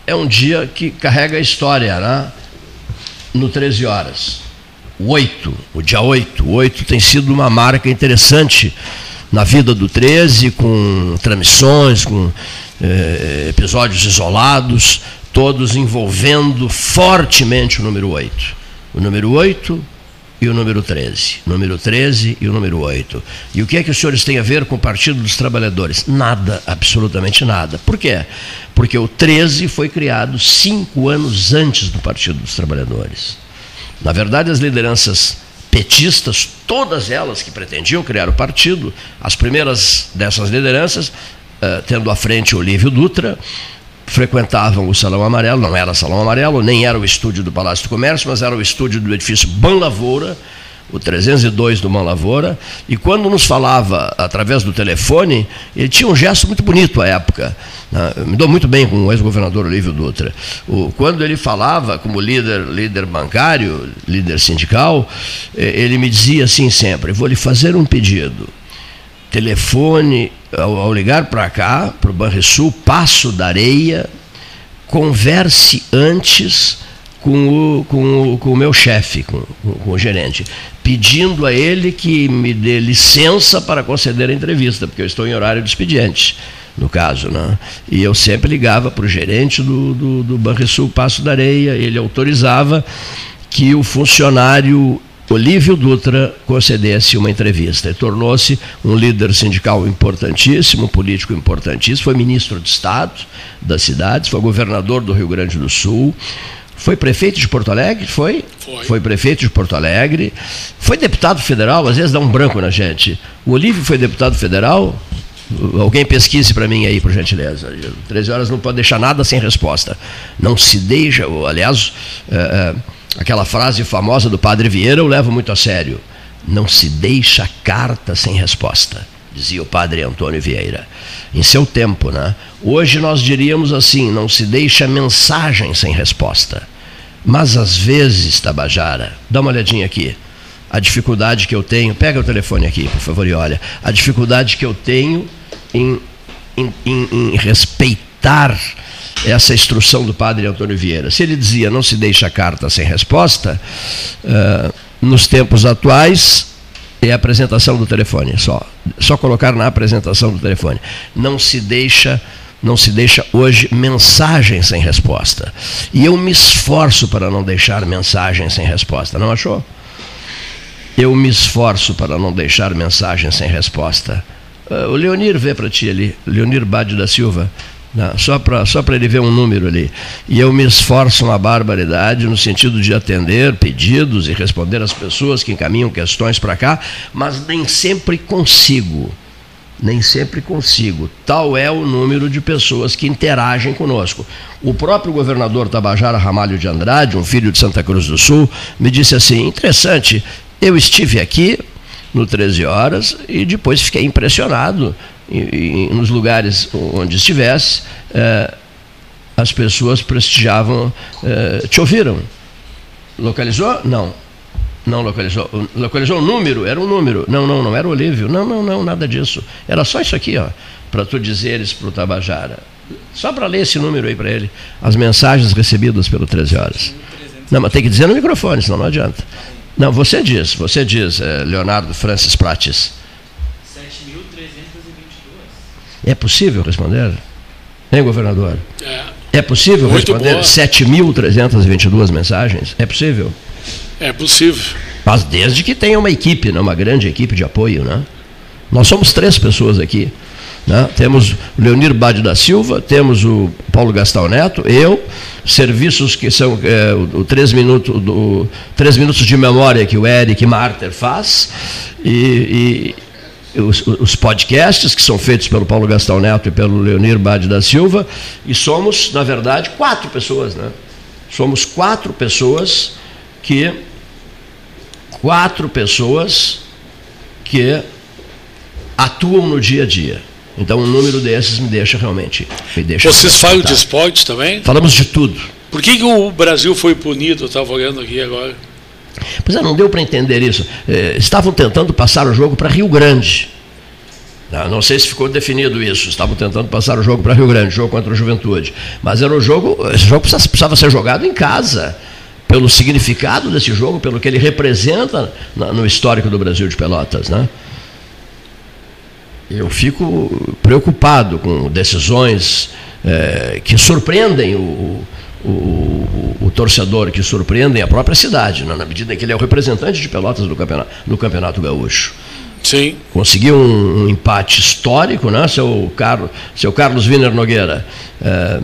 é um dia que carrega a história, né? No 13 horas. 8, o dia 8. O 8 tem sido uma marca interessante na vida do 13, com transmissões, com eh, episódios isolados, todos envolvendo fortemente o número 8. O número 8 e o número 13. Número 13 e o número 8. E o que é que os senhores têm a ver com o Partido dos Trabalhadores? Nada, absolutamente nada. Por quê? Porque o 13 foi criado cinco anos antes do Partido dos Trabalhadores. Na verdade, as lideranças petistas, todas elas que pretendiam criar o partido, as primeiras dessas lideranças, uh, tendo à frente Olívio Dutra, frequentavam o Salão Amarelo, não era Salão Amarelo, nem era o estúdio do Palácio do Comércio, mas era o estúdio do edifício Ban Lavoura, o 302 do Mão Lavoura, e quando nos falava através do telefone, ele tinha um gesto muito bonito à época. Né? Me dou muito bem com o ex-governador Olívio Dutra. Quando ele falava como líder, líder bancário, líder sindical, eh, ele me dizia assim sempre: vou lhe fazer um pedido. Telefone, ao, ao ligar para cá, para o Banrisul, Passo da Areia, converse antes com o, com o, com o meu chefe, com, com, o gerente, pedindo a ele que me dê licença para conceder a entrevista, porque eu estou em horário de expediente, no caso. Né? E eu sempre ligava para o gerente do, do, do Banrisul Passo da Areia, ele autorizava que o funcionário Olívio Dutra concedesse uma entrevista e tornou-se um líder sindical importantíssimo, político importantíssimo, foi ministro de Estado das cidades, foi governador do Rio Grande do Sul, foi prefeito de Porto Alegre? Foi? Foi. Foi prefeito de Porto Alegre. Foi deputado federal, às vezes dá um branco na gente. O Olívio foi deputado federal? Alguém pesquise para mim aí, por gentileza. 13 horas não pode deixar nada sem resposta. Não se deixa, aliás, é, aquela frase famosa do padre Vieira eu levo muito a sério. Não se deixa carta sem resposta, dizia o padre Antônio Vieira. Em seu tempo, né? Hoje nós diríamos assim: não se deixa mensagem sem resposta. Mas às vezes, Tabajara, dá uma olhadinha aqui. A dificuldade que eu tenho, pega o telefone aqui, por favor, e olha. A dificuldade que eu tenho em, em, em, em respeitar essa instrução do padre Antônio Vieira. Se ele dizia não se deixa carta sem resposta, uh, nos tempos atuais é a apresentação do telefone, só. Só colocar na apresentação do telefone. Não se deixa não se deixa hoje mensagem sem resposta. E eu me esforço para não deixar mensagem sem resposta, não achou? Eu me esforço para não deixar mensagem sem resposta. Uh, o Leonir vê para ti ali, Leonir Bade da Silva, não, só para só ele ver um número ali. E eu me esforço uma barbaridade no sentido de atender pedidos e responder às pessoas que encaminham questões para cá, mas nem sempre consigo nem sempre consigo. Tal é o número de pessoas que interagem conosco. O próprio governador Tabajara Ramalho de Andrade, um filho de Santa Cruz do Sul, me disse assim: interessante, eu estive aqui no 13 Horas e depois fiquei impressionado e, nos lugares onde estivesse. Eh, as pessoas prestigiavam, eh, te ouviram? Localizou? Não. Não localizou. Localizou o número? Era um número. Não, não, não era o Olívio. Não, não, não, nada disso. Era só isso aqui, ó, para tu dizeres para o Tabajara. Só para ler esse número aí para ele. As mensagens recebidas pelo 13 horas. Não, mas tem que dizer no microfone, senão não adianta. Não, você diz, você diz, é, Leonardo Francis Prates. É possível responder? Hein, governador? É. É possível Muito responder 7.322 mensagens? É possível? É possível. Mas desde que tenha uma equipe, né? uma grande equipe de apoio. Né? Nós somos três pessoas aqui. Né? Temos o Leonir Bade da Silva, temos o Paulo Gastal Neto, eu, serviços que são é, o, o três, minutos, do, três minutos de memória que o Eric Marter faz, e os, os, podcasts que são feitos pelo Paulo Gastal Neto e pelo Leonir Bade da Silva, e somos, na verdade, quatro pessoas. Né? Somos quatro pessoas que quatro pessoas que atuam no dia a dia. Então, um número desses me deixa realmente. Me deixa Vocês falam de esportes também? Falamos de tudo. Por que, que o Brasil foi punido? Eu estava olhando aqui agora. Pois é, não deu para entender isso. Eh, estavam tentando passar o jogo para Rio Grande. Não, não, sei se ficou definido isso. Estavam tentando passar o jogo para Rio Grande, jogo contra a Juventude. Mas era o jogo, esse jogo precisava, precisava ser jogado em casa pelo significado desse jogo, pelo que ele representa no histórico do Brasil de Pelotas, né? Eu fico preocupado com decisões é, que surpreendem o, o, o, o, torcedor, que surpreendem a própria cidade, né? na medida em que ele é o representante de Pelotas no campeonato, no campeonato gaúcho. Sim. Conseguiu um, um empate histórico, né, seu, Carlos, seu Carlos Wiener Nogueira. É,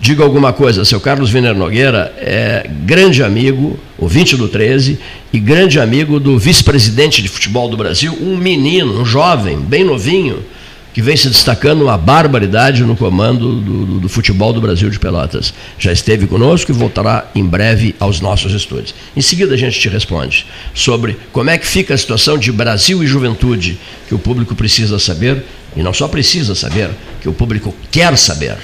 digo alguma coisa, seu Carlos Wiener Nogueira é grande amigo, ouvinte do 13, e grande amigo do vice-presidente de futebol do Brasil, um menino, um jovem, bem novinho, que vem se destacando uma barbaridade no comando do, do, do, futebol do Brasil de Pelotas. Já esteve conosco e voltará em breve aos nossos estúdios. Em seguida a gente te responde sobre como é que fica a situação de Brasil e juventude, que o público precisa saber, e não só precisa saber, que o público quer saber.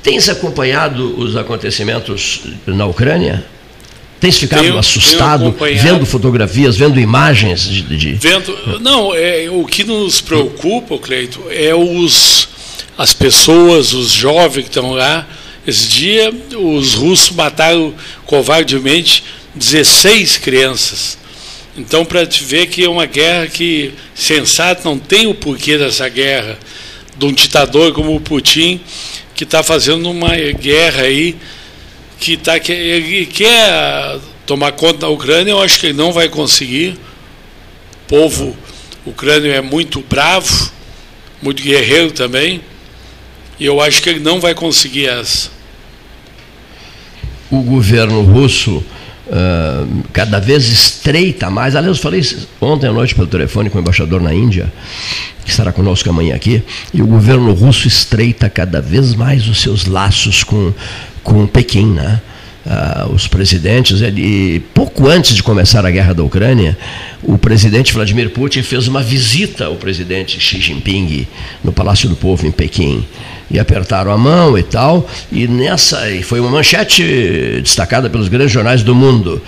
Tens acompanhado os acontecimentos na Ucrânia? Tens ficado tenho, assustado tenho vendo fotografias, vendo imagens de. de... Vendo, não, é, o que nos preocupa, Cleito, é os, as pessoas, os jovens que estão lá. Esse dia, os russos mataram covardemente 16 crianças. Então, para te ver que é uma guerra que, sensato, não tem o porquê dessa guerra, de um ditador como o Putin, que está fazendo uma guerra aí que tá, que, ele quer tomar conta da Ucrânia, eu acho que ele não vai conseguir. O povo ucrânio é muito bravo, muito guerreiro também, e eu acho que ele não vai conseguir essa. O governo russo uh, cada vez estreita mais. Aliás, eu falei ontem à noite pelo telefone com o embaixador na Índia, que estará conosco amanhã aqui, e o governo russo estreita cada vez mais os seus laços com com Pequim, né? Uh, os presidentes, ele, pouco antes de começar a guerra da Ucrânia, o presidente Vladimir Putin fez uma visita ao presidente Xi Jinping no Palácio do Povo em Pequim e apertaram a mão e tal, e nessa e foi uma manchete destacada pelos grandes jornais do mundo.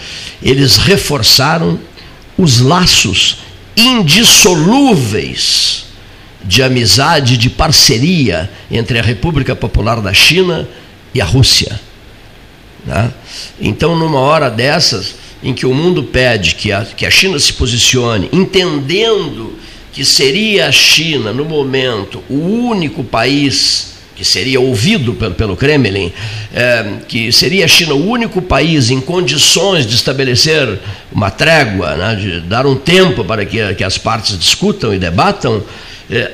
Eles reforçaram os laços indissolúveis de amizade, de parceria entre a República Popular da China e a Rússia. Né? Então, numa hora dessas, em que o mundo pede que a, que a China se posicione, entendendo que seria a China, no momento, o único país que seria ouvido pelo, pelo Kremlin, é, que seria a China o único país em condições de estabelecer uma trégua, né, de dar um tempo para que, que as partes discutam e debatam,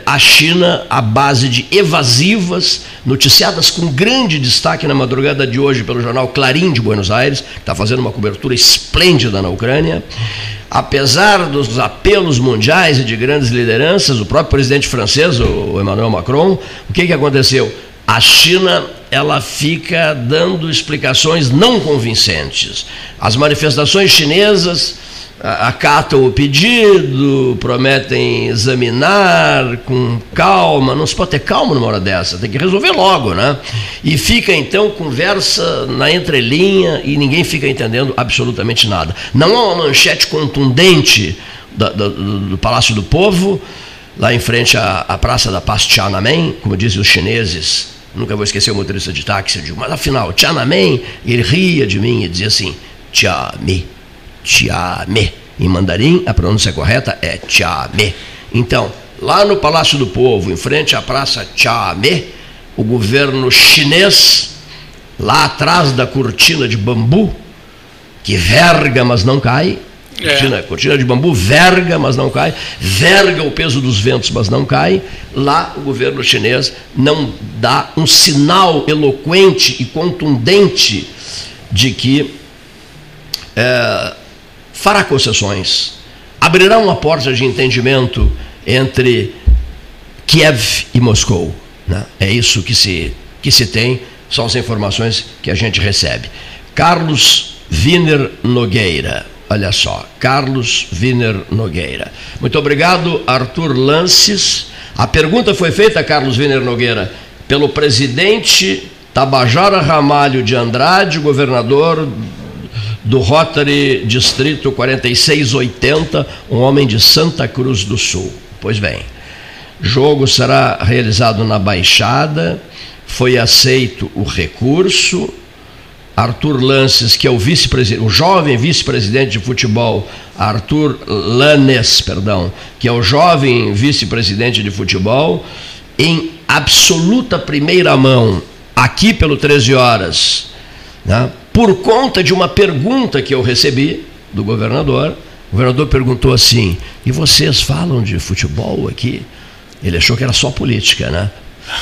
a China à base de evasivas, noticiadas com grande destaque na madrugada de hoje pelo jornal Clarim de Buenos Aires, que está fazendo uma cobertura esplêndida na Ucrânia. Apesar dos apelos mundiais e de grandes lideranças, o próprio presidente francês, o Emmanuel Macron, o que, que aconteceu? A China ela fica dando explicações não convincentes. As manifestações chinesas acatam o pedido, prometem examinar com calma, não se pode ter calma numa hora dessa, tem que resolver logo, né? E fica então conversa na entrelinha e ninguém fica entendendo absolutamente nada. Não há uma manchete contundente do, do, do Palácio do Povo, lá em frente à, à Praça da Paz Tiananmen, como dizem os chineses, nunca vou esquecer o motorista de táxi, digo, mas afinal, Tiananmen, ele ria de mim e dizia assim, Tiame Tiame. Em mandarim, a pronúncia correta é Tiame. Então, lá no Palácio do Povo, em frente à Praça Tiame, o governo chinês, lá atrás da cortina de bambu, que verga, mas não cai, é. Cortina, cortina, de bambu verga, mas não cai, verga o peso dos ventos, mas não cai. Lá o governo chinês não dá um sinal eloquente e contundente de que é, fará concessões, abrirá uma porta de entendimento entre Kiev e Moscou. Né? É isso que se, que se tem, são as informações que a gente recebe. Carlos Wiener Nogueira. Olha só, Carlos Wiener Nogueira. Muito obrigado, Arthur Lances. A pergunta foi feita, Carlos Wiener Nogueira, pelo presidente Tabajara Ramalho de Andrade, governador do Rotary Distrito 4680, um homem de Santa Cruz do Sul. Pois bem, jogo será realizado na Baixada, foi aceito o recurso. Arthur Lances, que é o vice-presidente, o jovem vice-presidente de futebol, Arthur Lanes, perdão, que é o jovem vice-presidente de futebol, em absoluta primeira mão, aqui pelo 13 horas, né? Por conta de uma pergunta que eu recebi do governador. O governador perguntou assim: e vocês falam de futebol aqui? Ele achou que era só política, né?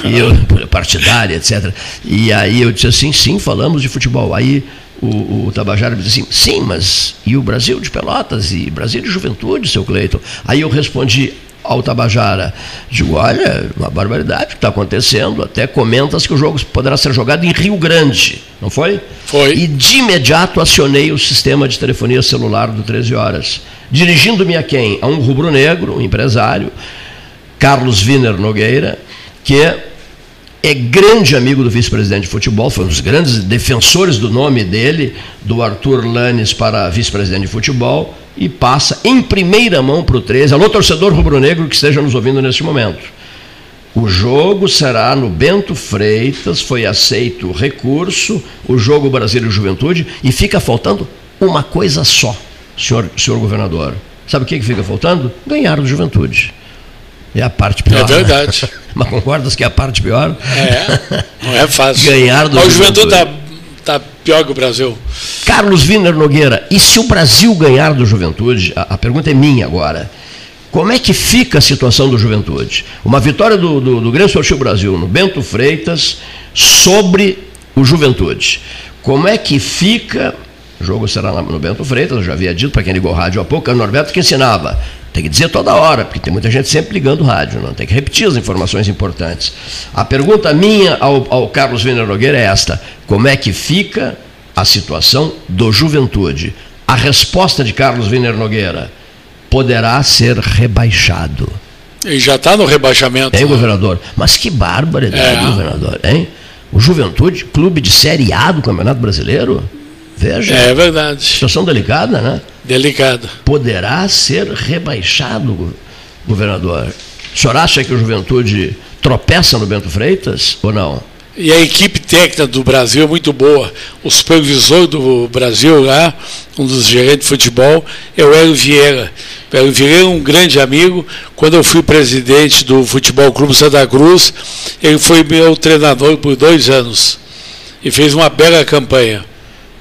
E eu, *laughs* partidária, etc. E aí eu disse assim: sim, falamos de futebol. Aí o, o Tabajara disse assim: sim, mas e o Brasil de Pelotas e Brasil de Juventude, seu Cleiton? Aí eu respondi: ao Tabajara. Digo, olha, uma barbaridade que está acontecendo. Até comentas que o jogo poderá ser jogado em Rio Grande, não foi? Foi. E de imediato acionei o sistema de telefonia celular do 13 Horas. Dirigindo-me a quem? A um rubro-negro, um empresário, Carlos Wiener Nogueira, que é grande amigo do vice-presidente de futebol, foi um dos grandes defensores do nome dele, do Arthur Lanes para vice-presidente de futebol, e passa em primeira mão para o 13. Alô, torcedor rubro-negro que esteja nos ouvindo neste momento. O jogo será no Bento Freitas, foi aceito o recurso, o jogo Brasil e Juventude, e fica faltando uma coisa só, senhor, senhor governador. Sabe o que, que fica faltando? Ganhar do Juventude. É a parte pior. É verdade. Né? *laughs* Mas concordas que é a parte pior? É, não é fácil. Ganhar do Mas o Juventude está tá pior que o Brasil. Carlos Wiener Nogueira, e se o Brasil ganhar do Juventude, a, a, pergunta é minha agora, como é que fica a situação do Juventude? Uma vitória do, do, do Grêmio Sortiu Brasil no Bento Freitas sobre o Juventude. Como é que fica o jogo será no Bento Freitas, eu já havia dito para quem ligou o rádio há pouco, é o Norberto que ensinava. Tem que dizer toda hora, porque tem muita gente sempre ligando o rádio, não tem que repetir as informações importantes. A pergunta minha ao, ao Carlos Viner Nogueira é esta: como é que fica a situação do Juventude? A resposta de Carlos Viner Nogueira poderá ser rebaixado. E já está no rebaixamento. Hein, né? governador? Mas que barbaridade, é. governador, hein? O Juventude, clube de Série A do Campeonato Brasileiro? Veja. É verdade. Situação delicada, né? Delicada. Poderá ser rebaixado, governador. O senhor acha que o Juventude tropeça no Bento Freitas ou não? E a equipe técnica do Brasil é muito boa. O supervisor do Brasil lá, um dos gerentes de futebol, é o Hélio Vieira. O Hélio Vieira é um grande amigo. Quando eu fui presidente do Futebol Clube Santa Cruz, ele foi meu treinador por dois anos. E fez uma bela campanha.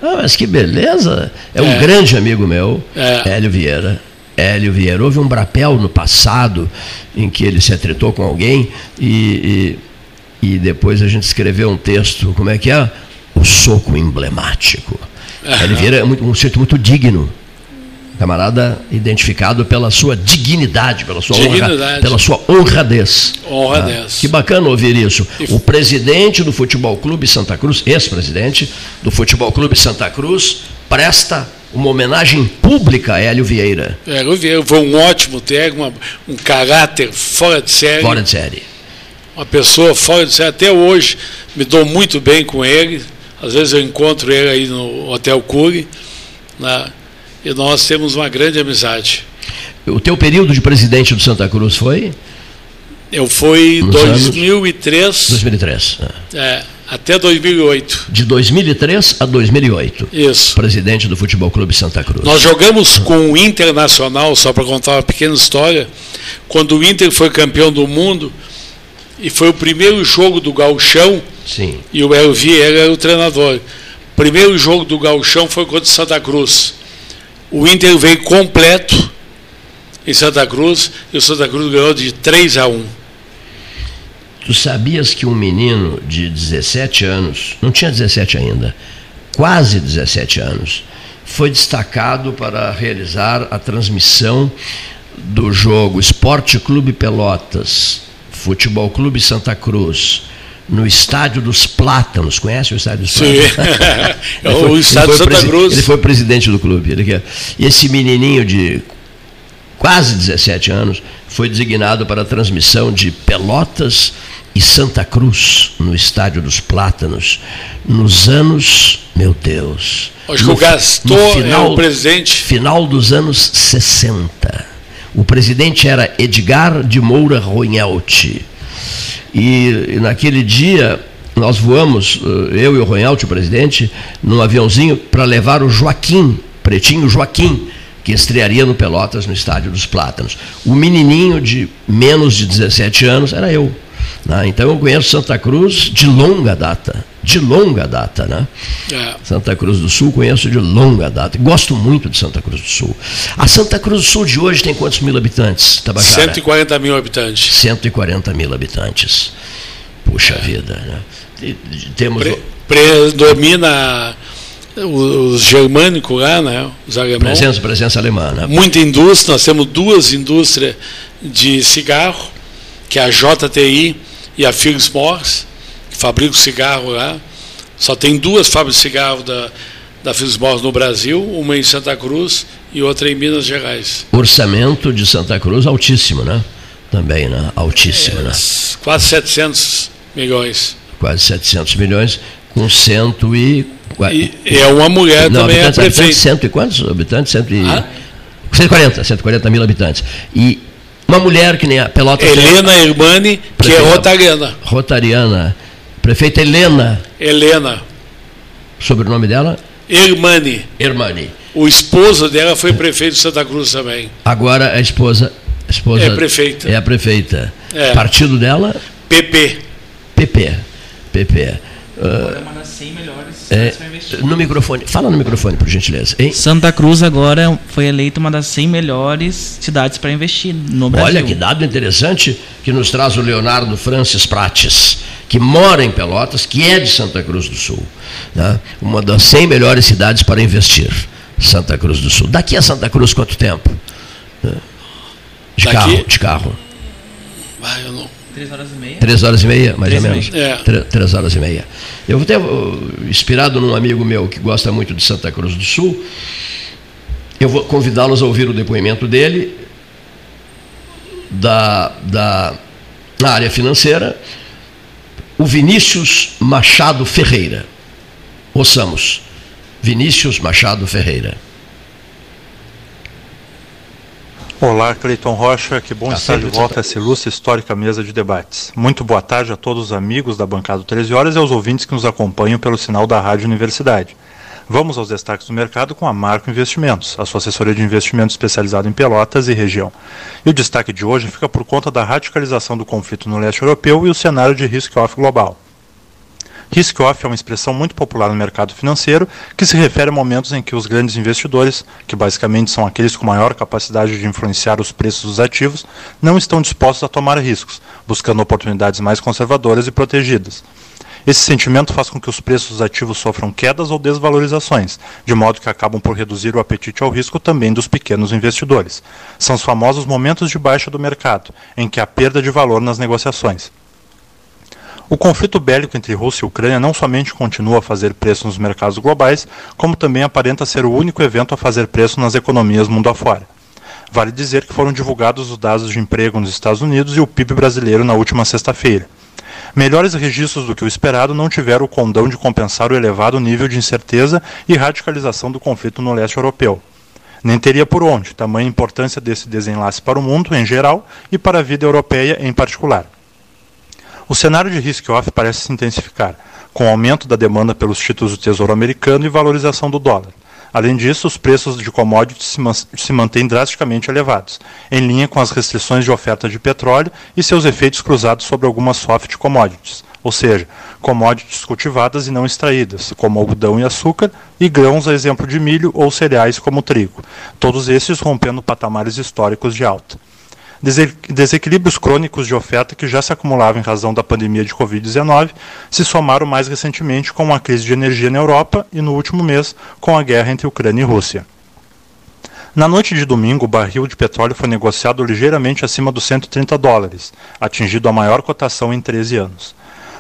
Ah, mas que beleza! É, um é. grande amigo meu, é. Hélio Vieira. Hélio Vieira. Houve um brapel no passado em que ele se atritou com alguém e, e, e, depois a gente escreveu um texto, como é que é? O soco emblemático. Uhum. Hélio Vieira é muito, um sujeito muito digno camarada identificado pela sua dignidade, pela sua, dignidade. Honra, pela sua honradez. Honradez. Ah, que bacana ouvir isso. O presidente do Futebol Clube Santa Cruz, ex-presidente do Futebol Clube Santa Cruz, presta uma homenagem pública a Hélio Vieira. Hélio Vieira foi um ótimo técnico, um caráter fora de série. Fora de série. Uma pessoa fora de série. Até hoje me dou muito bem com ele. Às vezes eu encontro ele aí no Hotel Cury. Né? E nós temos uma grande amizade. O teu período de presidente do Santa Cruz foi? Eu fui em 2003. Anos? 2003. É, até 2008. De 2003 a 2008. Isso. Presidente do Futebol Clube Santa Cruz. Nós jogamos com o Internacional, só para contar uma pequena história, quando o Inter foi campeão do mundo e foi o primeiro jogo do Galchão. Sim. E o El Vieira era o treinador. Primeiro jogo do Galchão foi contra o Santa Cruz. O Inter veio completo em Santa Cruz e o Santa Cruz ganhou de 3 a 1. Tu sabias que um menino de 17 anos, não tinha 17 ainda, quase 17 anos, foi destacado para realizar a transmissão do jogo Esporte Clube Pelotas, Futebol Clube Santa Cruz, no Estádio dos Plátanos. Conhece o Estádio dos Plátanos? Sim. *laughs* é o foi, Estádio Santa Cruz. Ele foi presidente do clube. Ele, e esse menininho de quase 17 anos foi designado para a transmissão de Pelotas e Santa Cruz no Estádio dos Plátanos nos anos, meu Deus. Acho no, que o Gaston final, é o presidente. Final dos anos 60. O presidente era Edgar de Moura Ronhelt e, naquele dia nós voamos, eh, eu e o Ronaldo, o presidente, num aviãozinho para levar o Joaquim, pretinho Joaquim, que estrearia no Pelotas, no Estádio dos Plátanos. O menininho de menos de 17 anos era eu. Né? Então eu conheço Santa Cruz de longa data, de longa data, né? É. Santa Cruz do Sul conheço de longa data. Gosto muito de Santa Cruz do Sul. A Santa Cruz do Sul de hoje tem quantos mil habitantes, Tabajara? 140 mil habitantes. 140 mil habitantes. Puxa é. vida, né? Temos. Pre predomina os germânicos lá, né? Os alemães. Presença, presença alemã. Né? Muita indústria, nós temos duas indústrias de cigarro, que é a JTI e a Philips Morris, que fabricam cigarro lá. Só tem duas fábricas de cigarro da, da Morris no Brasil, uma em Santa Cruz e outra em Minas Gerais. Orçamento de Santa Cruz altíssimo, né? Também, né? Altíssimo, é, né? Quase 700 milhões. Quase 700 milhões, com cento e... e é uma mulher Não, também é prefeita. Cento e quantos habitantes? Cento e... Ah? 140, 140 mil habitantes. E uma mulher que nem a Pelota... Helena Irmani, que é rotariana. Rotariana. Prefeita Helena. Helena. Sobrenome dela? Irmani. Irmani. O esposo dela foi prefeito de Santa Cruz também. Agora a esposa, a esposa é prefeita. É a prefeita. É. Partido dela? PP. PP. PP. Agora é uma das 100 melhores é, no microfone, fala no microfone, por gentileza. Hein? Santa Cruz agora foi eleita uma das 100 melhores cidades para investir no Brasil. Olha que dado interessante que nos traz o Leonardo Francis Prates, que mora em Pelotas, que é de Santa Cruz do Sul. Né? Uma das 100 melhores cidades para investir. Santa Cruz do Sul. Daqui a Santa Cruz quanto tempo? De Daqui? carro, de carro. Ah, eu não. Três horas e meia? Três horas e meia, mais Três ou menos. É. Três horas e meia. Eu até, inspirado num amigo meu que gosta muito de Santa Cruz do Sul, eu vou convidá-los a ouvir o depoimento dele da, da, na área financeira, o Vinícius Machado Ferreira. Ouçamos. Vinícius Machado Ferreira. Olá, Cleiton Rocha, que bom tá estar de volta a essa ilustre histórica mesa de debates. Muito boa tarde a todos os amigos da bancada 13 Horas e aos ouvintes que nos acompanham pelo sinal da Rádio Universidade. Vamos aos destaques do mercado com a Marco Investimentos, a sua assessoria de investimento especializada em Pelotas e região. E o destaque de hoje fica por conta da radicalização do conflito no leste europeu e o cenário de risk-off global. Risk-off é uma expressão muito popular no mercado financeiro que se refere a momentos em que os grandes investidores, que basicamente são aqueles com maior capacidade de influenciar os preços dos ativos, não estão dispostos a tomar riscos, buscando oportunidades mais conservadoras e protegidas. Esse sentimento faz com que os preços dos ativos sofram quedas ou desvalorizações, de modo que acabam por reduzir o apetite ao risco também dos pequenos investidores. São os famosos momentos de baixa do mercado, em que há perda de valor nas negociações. O conflito bélico entre Rússia e Ucrânia não somente continua a fazer preço nos mercados globais, como também aparenta ser o único evento a fazer preço nas economias mundo afora. Vale dizer que foram divulgados os dados de emprego nos Estados Unidos e o PIB brasileiro na última sexta-feira. Melhores registros do que o esperado não tiveram o condão de compensar o elevado nível de incerteza e radicalização do conflito no leste europeu. Nem teria por onde, tamanha importância desse desenlace para o mundo em geral e para a vida europeia em particular. O cenário de risk-off parece se intensificar, com o aumento da demanda pelos títulos do Tesouro Americano e valorização do dólar. Além disso, os preços de commodities se, man se mantêm drasticamente elevados, em linha com as restrições de oferta de petróleo e seus efeitos cruzados sobre algumas soft commodities, ou seja, commodities cultivadas e não extraídas, como algodão e açúcar, e grãos, a exemplo de milho ou cereais como trigo, todos esses rompendo patamares históricos de alta desequilíbrios crônicos de oferta que já se acumulavam em razão da pandemia de Covid-19 se somaram mais recentemente com a crise de energia na Europa e, no último mês, com a guerra entre Ucrânia e Rússia. Na noite de domingo, o barril de petróleo foi negociado ligeiramente acima dos 130 dólares, atingido a maior cotação em 13 anos.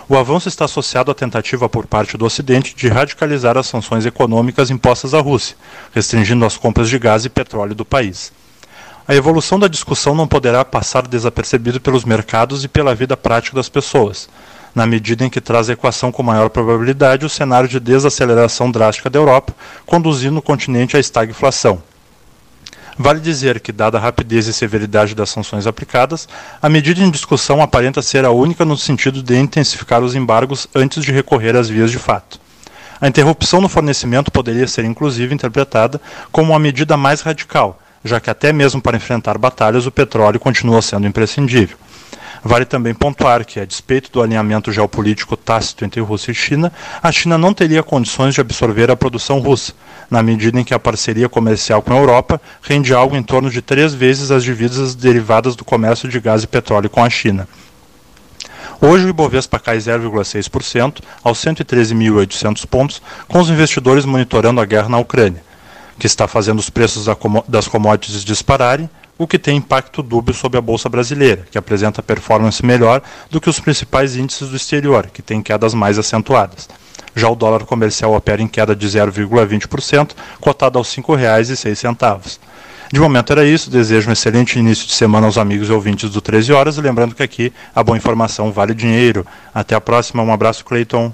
O avanço está associado à tentativa por parte do Ocidente de radicalizar as sanções econômicas impostas à Rússia, restringindo as compras de gás e petróleo do país. A evolução da discussão não poderá passar desapercebido pelos mercados e pela vida prática das pessoas, na medida em que traz a equação com maior probabilidade o cenário de desaceleração drástica da Europa, conduzindo o continente à estagflação. Vale dizer que, dada a rapidez e severidade das sanções aplicadas, a medida em discussão aparenta ser a única no sentido de intensificar os embargos antes de recorrer às vias de fato. A interrupção no fornecimento poderia ser inclusive interpretada como uma medida mais radical, já que até mesmo para enfrentar batalhas o petróleo continua sendo imprescindível. Vale também pontuar que, a despeito do alinhamento geopolítico tácito entre Rússia e China, a China não teria condições de absorver a produção russa, na medida em que a parceria comercial com a Europa rende algo em torno de três vezes as divisas derivadas do comércio de gás e petróleo com a China. Hoje o Ibovespa cai 0,6% aos 113.800 pontos, com os investidores monitorando a guerra na Ucrânia, que está fazendo os preços das commodities dispararem, o que tem impacto dúbio sobre a bolsa brasileira, que apresenta performance melhor do que os principais índices do exterior, que têm quedas mais acentuadas. Já o dólar comercial opera em queda de 0,20%, cotado aos R$ 5,06. De momento era isso. Desejo um excelente início de semana aos amigos e ouvintes do 13 Horas. Lembrando que aqui a boa informação vale dinheiro. Até a próxima. Um abraço, Cleiton.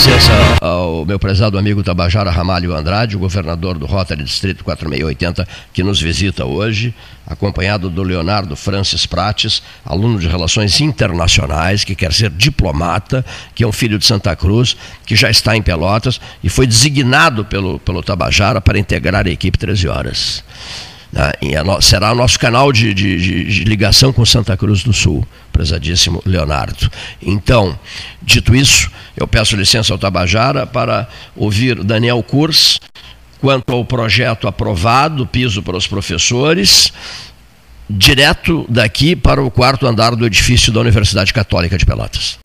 Licença ao meu prezado amigo Tabajara Ramalho Andrade, governador do Rotary Distrito 4680, que nos visita hoje, acompanhado do Leonardo Francis Prates, aluno de Relações Internacionais, que quer ser diplomata, que é um filho de Santa Cruz, que já está em Pelotas e foi designado pelo, pelo Tabajara para integrar a equipe 13 horas. Né? será o nosso canal de, de, de, ligação com Santa Cruz do Sul, prezadíssimo Leonardo. Então, dito isso, eu peço licença ao Tabajara para ouvir Daniel Kurs quanto ao projeto aprovado, piso para os professores, direto daqui para o quarto andar do edifício da Universidade Católica de Pelotas.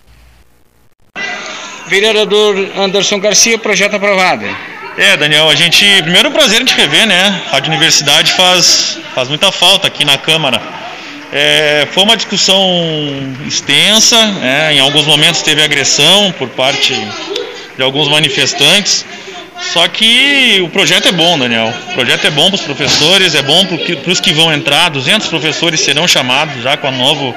Vereador Anderson Garcia, projeto aprovado. É, Daniel, a gente. Primeiro, é um prazer de rever, né? A Rádio Universidade faz, faz muita falta aqui na Câmara. É, foi uma discussão extensa, né? em alguns momentos teve agressão por parte de alguns manifestantes. Só que o projeto é bom, Daniel. O projeto é bom para os professores, é bom para os que vão entrar. 200 professores serão chamados já com o novo,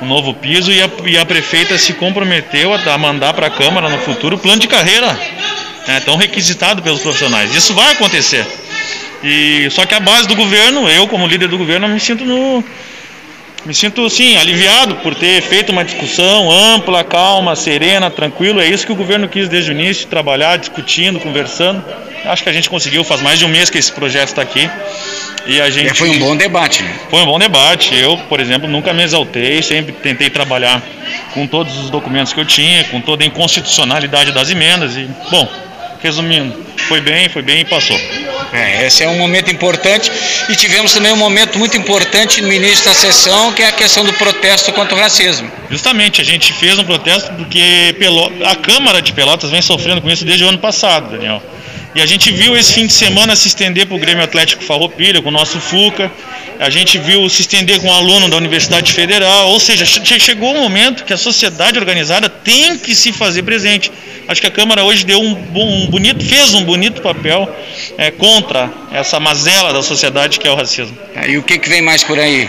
o novo piso e a, e a prefeita se comprometeu a, mandar para a Câmara no futuro o plano de carreira é tão requisitado pelos profissionais. Isso vai acontecer. E só que a base do governo, eu como líder do governo, me sinto no me sinto sim aliviado por ter feito uma discussão ampla, calma, serena, tranquilo. É isso que o governo quis desde o início, trabalhar, discutindo, conversando. Acho que a gente conseguiu, faz mais de um mês que esse projeto está aqui. E a gente. É, foi um bom debate. Né? Foi um bom debate. Eu, por exemplo, nunca me exaltei, sempre tentei trabalhar com todos os documentos que eu tinha, com toda a inconstitucionalidade das emendas. E, bom, resumindo, foi bem, foi bem e passou. É, esse é um momento importante e tivemos também um momento muito importante no início da sessão, que é a questão do protesto contra o racismo. Justamente, a gente fez um protesto porque a Câmara de Pelotas vem sofrendo com isso desde o ano passado, Daniel. E a gente viu esse fim de semana se estender para o Grêmio Atlético Farroupilha, com o nosso FUCA. A gente viu se estender com um aluno da Universidade Federal. Ou seja, chegou um momento que a sociedade organizada tem que se fazer presente. Acho que a Câmara hoje deu um, um bonito, fez um bonito papel é, contra essa mazela da sociedade que é o racismo. E o que, que vem mais por aí?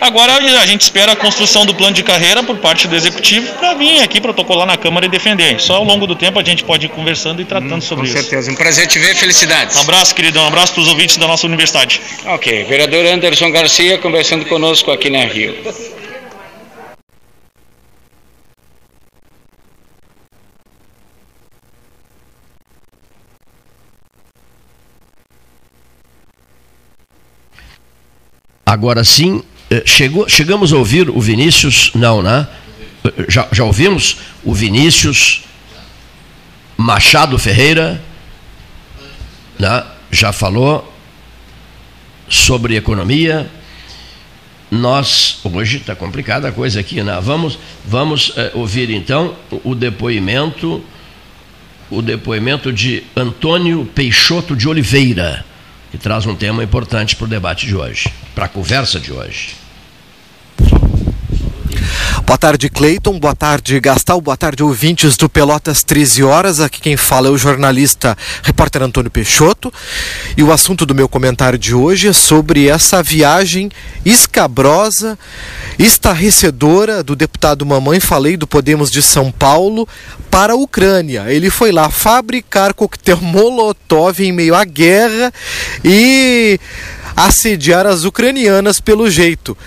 Agora a gente espera a construção do plano de carreira por parte do executivo para vir aqui protocolar na Câmara e defender. Só ao longo do tempo a gente pode ir conversando e tratando hum, sobre isso. Com certeza. Um prazer te ver, felicidades. Um abraço, querido. Um abraço para os ouvintes da nossa universidade. Ok. Vereador Anderson Garcia conversando conosco aqui na Rio. Agora sim, chegou, chegamos a ouvir o Vinícius, não, né? Já, já ouvimos o Vinícius Machado Ferreira, né? já falou sobre economia. Nós, hoje está complicada a coisa aqui, né? Vamos, vamos é, ouvir então o depoimento, o depoimento de Antônio Peixoto de Oliveira, que traz um tema importante para o debate de hoje, para a conversa de hoje. Boa tarde, Cleiton. Boa tarde, Gastal. Boa tarde, ouvintes do Pelotas 13 Horas. Aqui quem fala é o jornalista, repórter Antônio Peixoto. E o assunto do meu comentário de hoje é sobre essa viagem escabrosa, estarrecedora do deputado Mamãe, falei do Podemos de São Paulo, para a Ucrânia. Ele foi lá fabricar coquetel *laughs* Molotov em meio à guerra e assediar as ucranianas pelo jeito.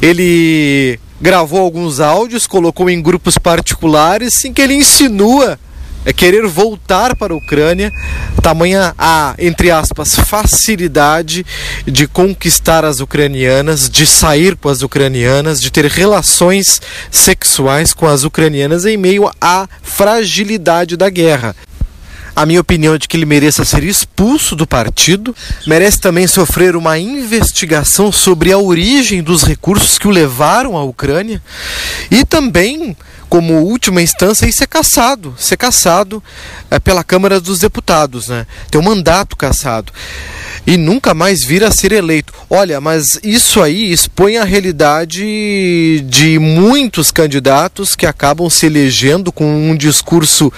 Ele gravou alguns áudios, colocou em grupos particulares, em que ele insinua é querer voltar para a Ucrânia, tamanha a, entre aspas, facilidade de conquistar as ucranianas, de sair com as ucranianas, de ter relações sexuais com as ucranianas em meio à fragilidade da guerra. A minha opinião é de que ele mereça ser expulso do partido, merece também sofrer uma investigação sobre a origem dos recursos que o levaram à Ucrânia e também como última instância e ser caçado, ser caçado é, pela Câmara dos Deputados, né? Ter um mandato caçado e nunca mais vir a ser eleito. Olha, mas isso aí expõe a realidade de muitos candidatos que acabam se elegendo com um discurso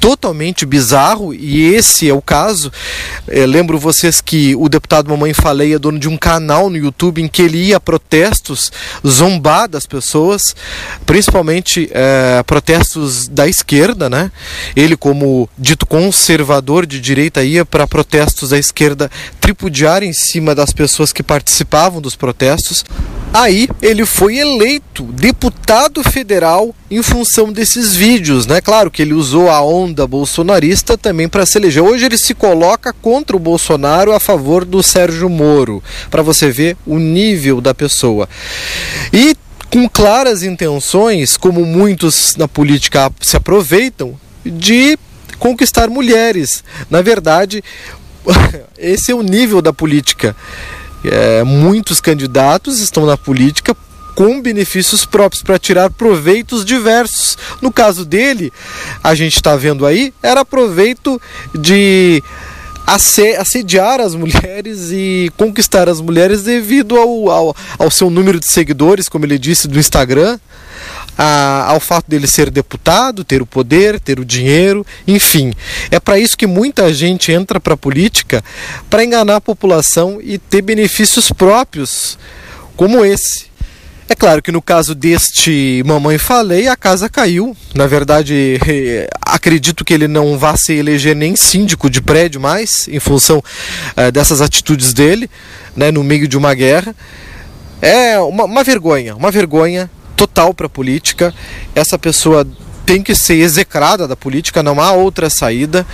totalmente bizarro, e esse é o caso. É, lembro vocês que o deputado Mamãe Falei é dono de um canal no YouTube em que ele ia a protestos zombar das pessoas, principalmente é, protestos da esquerda, né? Ele, como dito conservador de direita, ia para protestos da esquerda tripudiar em cima das pessoas que participavam dos protestos. Aí ele foi eleito deputado federal em função desses vídeos, né? Claro que ele usou a onda bolsonarista também para se eleger. Hoje ele se coloca contra o Bolsonaro a favor do Sérgio Moro, para você ver o nível da pessoa. E com claras intenções, como muitos na política se aproveitam, de conquistar mulheres. Na verdade, *laughs* esse é o nível da política. É, muitos candidatos estão na política com benefícios próprios para tirar proveitos diversos. No caso dele, a gente está vendo aí, era proveito de assediar as mulheres e conquistar as mulheres devido ao, ao, ao seu número de seguidores, como ele disse, do Instagram a, ao fato dele ser deputado, ter o poder, ter o dinheiro, enfim. É para isso que muita gente entra para a política para enganar a população e ter benefícios próprios, como esse. É claro que no caso deste Mamãe Falei, a casa caiu. Na verdade, acredito que ele não vá se eleger nem síndico de prédio mais, em função uh, dessas atitudes dele, né, no meio de uma guerra. É uma, uma vergonha, uma vergonha total para a política. Essa pessoa tem que ser execrada da política, não há outra saída.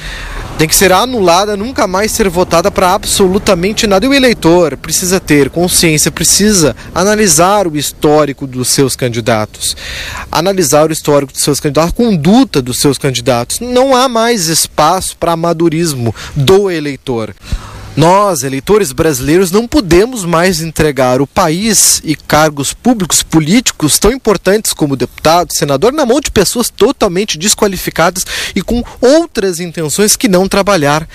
Tem que ser anulada, nunca mais ser votada para absolutamente nada. E o eleitor precisa ter consciência, precisa analisar o histórico dos seus candidatos, analisar o histórico dos seus candidatos, a conduta dos seus candidatos. Não há mais espaço para amadurismo do eleitor. Nós, eleitores brasileiros, não podemos mais entregar o país e cargos públicos políticos tão importantes como deputado, senador, na mão de pessoas totalmente desqualificadas e com outras intenções que não trabalhar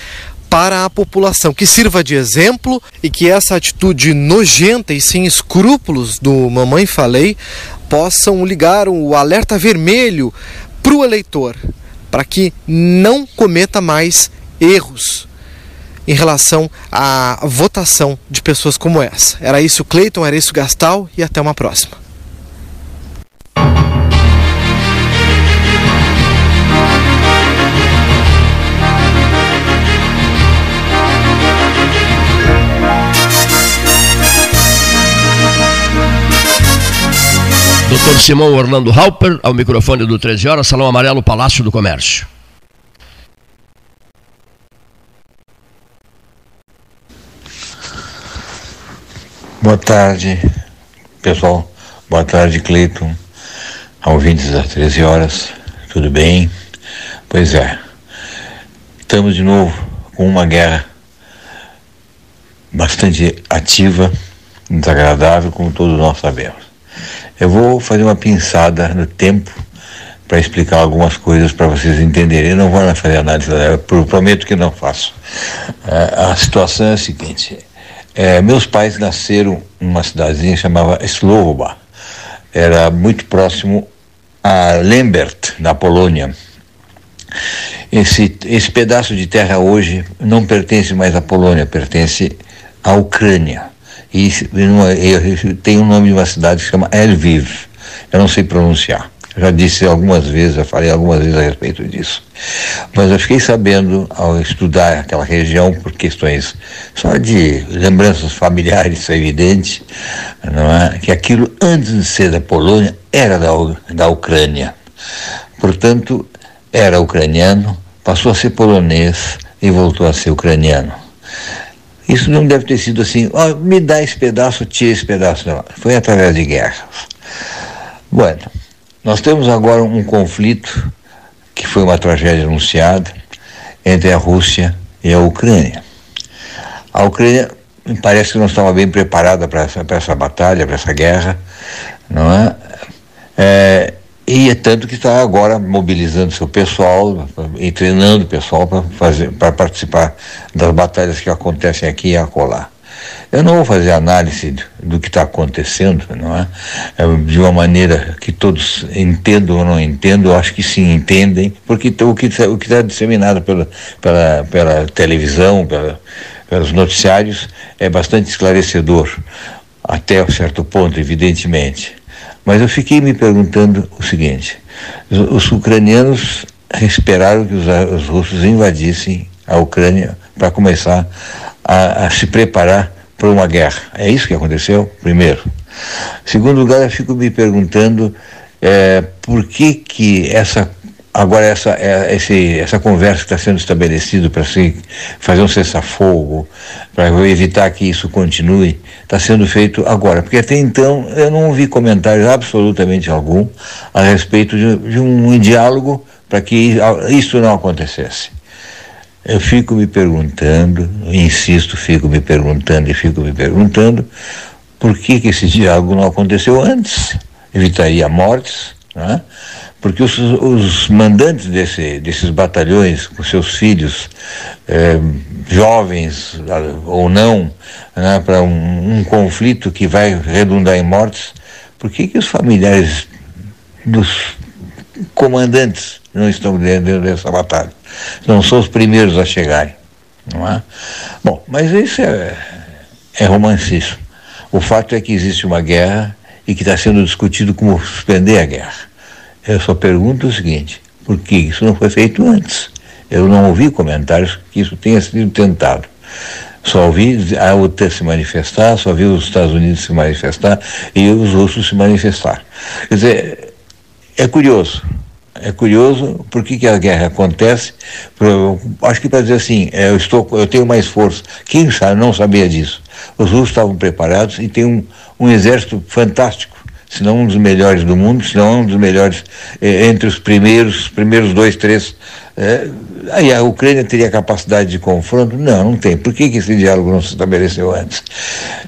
para a população, que sirva de exemplo e que essa atitude nojenta e sem escrúpulos do Mamãe Falei possam ligar o alerta vermelho para o eleitor, para que não cometa mais erros em relação à votação de pessoas como essa. Era isso, Cleiton, era isso, Gastal, e até uma próxima. Doutor Simão Orlando Halper, ao microfone do 13 horas, Salão Amarelo, Palácio do Comércio. Boa tarde, pessoal. Boa tarde, Cleiton. Ouvintes das 13 horas. Tudo bem? Pois é. Estamos de novo com uma guerra bastante ativa, desagradável, como todos nós sabemos. Eu vou fazer uma pinçada no tempo para explicar algumas coisas para vocês entenderem. Eu não vou fazer análise, eu prometo que não faço. É, a situação é a seguinte: é, meus pais nasceram numa cidadezinha chamada Slovoba. Era muito próximo a Lembert, na Polônia. Esse, esse pedaço de terra hoje não pertence mais à Polônia, pertence à Ucrânia. E tem o nome de uma cidade que se chama Lviv. Eu não sei pronunciar já disse algumas vezes, já falei algumas vezes a respeito disso. Mas eu fiquei sabendo, ao estudar aquela região, por questões só de lembranças familiares, é evidente, não é? que aquilo, antes de ser da Polônia, era da, da Ucrânia. Portanto, era ucraniano, passou a ser polonês e voltou a ser ucraniano. Isso não deve ter sido assim, oh, me dá esse pedaço, tira esse pedaço. Não. Foi através de guerras. Bueno, nós temos agora um conflito que foi uma tragédia anunciada entre a Rússia e a Ucrânia. A Ucrânia parece que não estava bem preparada para essa, essa batalha, para essa guerra, não é? é e é tanto que está agora mobilizando seu pessoal treinando o pessoal para participar das batalhas que acontecem aqui e acolá. Eu não vou fazer análise do que está acontecendo, não é? é? De uma maneira que todos entendam ou não entendam, eu acho que sim entendem, porque o que está tá disseminado pela, pela, pela televisão, pela, pelos noticiários, é bastante esclarecedor, até um certo ponto, evidentemente. Mas eu fiquei me perguntando o seguinte: os, os ucranianos esperaram que os, os, russos invadissem a Ucrânia para começar a, a se preparar para uma guerra. É isso que aconteceu? Primeiro. Segundo lugar, eu fico me perguntando é, por que que essa agora essa é, esse, essa conversa que está sendo estabelecida para se fazer um cessar-fogo, para evitar que isso continue, está sendo feito agora, porque até então eu não ouvi comentários absolutamente algum a respeito de, de um diálogo para que isso não acontecesse. Eu fico me perguntando, insisto, fico me perguntando e fico me perguntando por que, que esse diálogo não aconteceu antes. Evitaria mortes, né? porque os, os mandantes desse, desses batalhões, com seus filhos, eh, jovens ou não, né, para um, um, conflito que vai redundar em mortes, por que, que os familiares dos comandantes não estão dentro dessa batalha? Não são os primeiros a chegarem, não é? Bom, mas isso é, é romancismo. O fato é que existe uma guerra e que está sendo discutido como suspender a guerra. Eu só pergunto o seguinte: por que isso não foi feito antes? Eu não ouvi comentários que isso tenha sido tentado. Só ouvi a OTAN se manifestar, só vi os Estados Unidos se manifestar e os russos se manifestar. Quer dizer, é curioso. É curioso por que, que a guerra acontece. acho que para dizer assim, é, eu, estou, eu tenho mais força. Quem sabe, não sabia disso. Os russos estavam preparados e tem um, um exército fantástico se não um dos melhores do mundo, se não um dos melhores eh, entre os primeiros, primeiros dois, três. Eh, aí a Ucrânia teria capacidade de confronto? Não, não tem. Por que, que esse diálogo não se estabeleceu antes?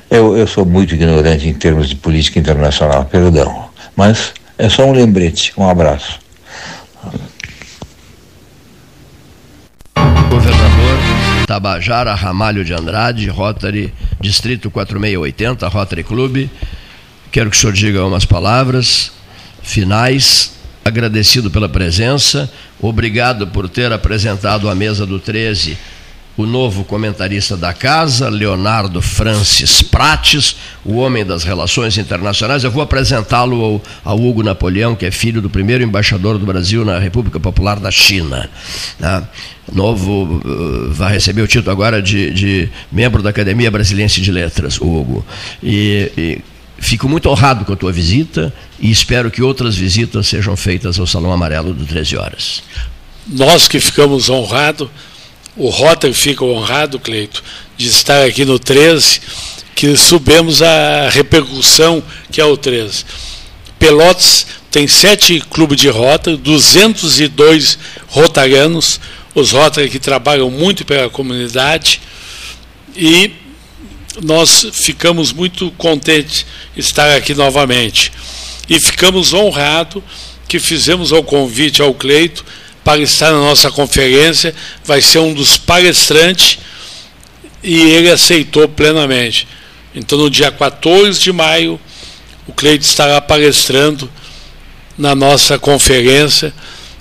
Eu, eu sou muito ignorante em termos de política internacional, perdão. Mas é só um lembrete. Um abraço. Governador Tabajara Ramalho de Andrade, Rotary, Distrito 4680, Rotary Clube. Quero que o senhor diga umas palavras finais. Agradecido pela presença, obrigado por ter apresentado à mesa do 13 o novo comentarista da casa, Leonardo Francis Prates, o homem das relações internacionais. Eu vou apresentá-lo ao, ao, Hugo Napoleão, que é filho do primeiro embaixador do Brasil na República Popular da China. Né? Novo, uh, vai receber o título agora de, de membro da Academia Brasiliense de Letras, Hugo. E, e Fico muito honrado com a tua visita e espero que outras visitas sejam feitas ao Salão Amarelo do 13 Horas. Nós que ficamos honrados, o Rotary fica honrado, Cleito, de estar aqui no 13, que subimos a repercussão que é o 13. Pelotas tem sete clubes de rota, 202 rotarianos, os Rotary que trabalham muito pela comunidade, e nós ficamos muito contentes de estar aqui novamente. E ficamos honrados que fizemos o convite ao Cleito para estar na nossa conferência, vai ser um dos palestrantes e ele aceitou plenamente. Então, no dia 14 de maio, o Cleito estará palestrando na nossa conferência,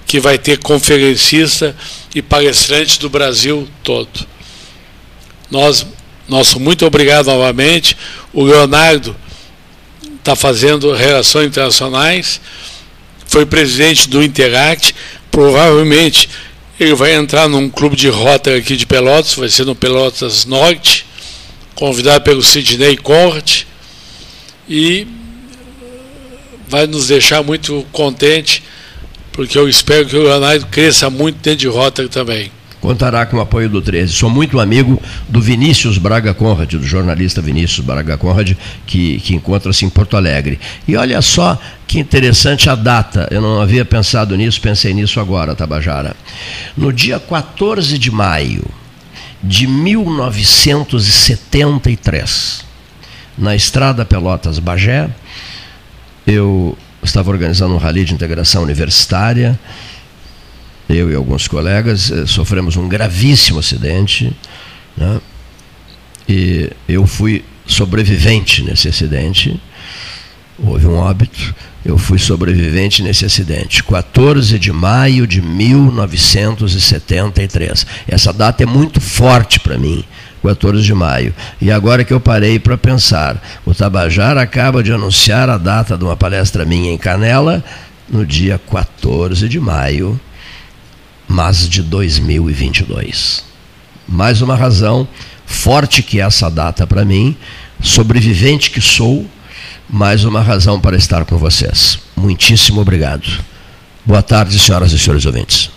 que vai ter conferencista e palestrante do Brasil todo. Nós nosso muito obrigado novamente. O Leonardo está fazendo relações internacionais, foi presidente do Interact. Provavelmente ele vai entrar num clube de rota aqui de Pelotas, vai ser no Pelotas Norte, convidado pelo Sidney Conrad, e vai nos deixar muito contente, porque eu espero que o Leonardo cresça muito dentro de rota também. Contará com o apoio do 13. Sou muito amigo do Vinícius Braga Conrad, do jornalista Vinícius Braga Conrad, que, que encontra-se em Porto Alegre. E olha só que interessante a data, eu não havia pensado nisso, pensei nisso agora, Tabajara. No dia 14 de maio de 1973, na estrada Pelotas Bagé, eu estava organizando um rally de integração universitária eu e alguns colegas eh, sofremos um gravíssimo acidente. Né? E eu fui sobrevivente nesse acidente. Houve um óbito. Eu fui sobrevivente nesse acidente. 14 de maio de 1973. Essa data é muito forte para mim. 14 de maio. E agora que eu parei para pensar, o Tabajara acaba de anunciar a data de uma palestra minha em Canela no dia 14 de maio mas de 2022. Mais uma razão forte que é essa data para mim, sobrevivente que sou, mais uma razão para estar com vocês. Muitíssimo obrigado. Boa tarde, senhoras e senhores ouvintes.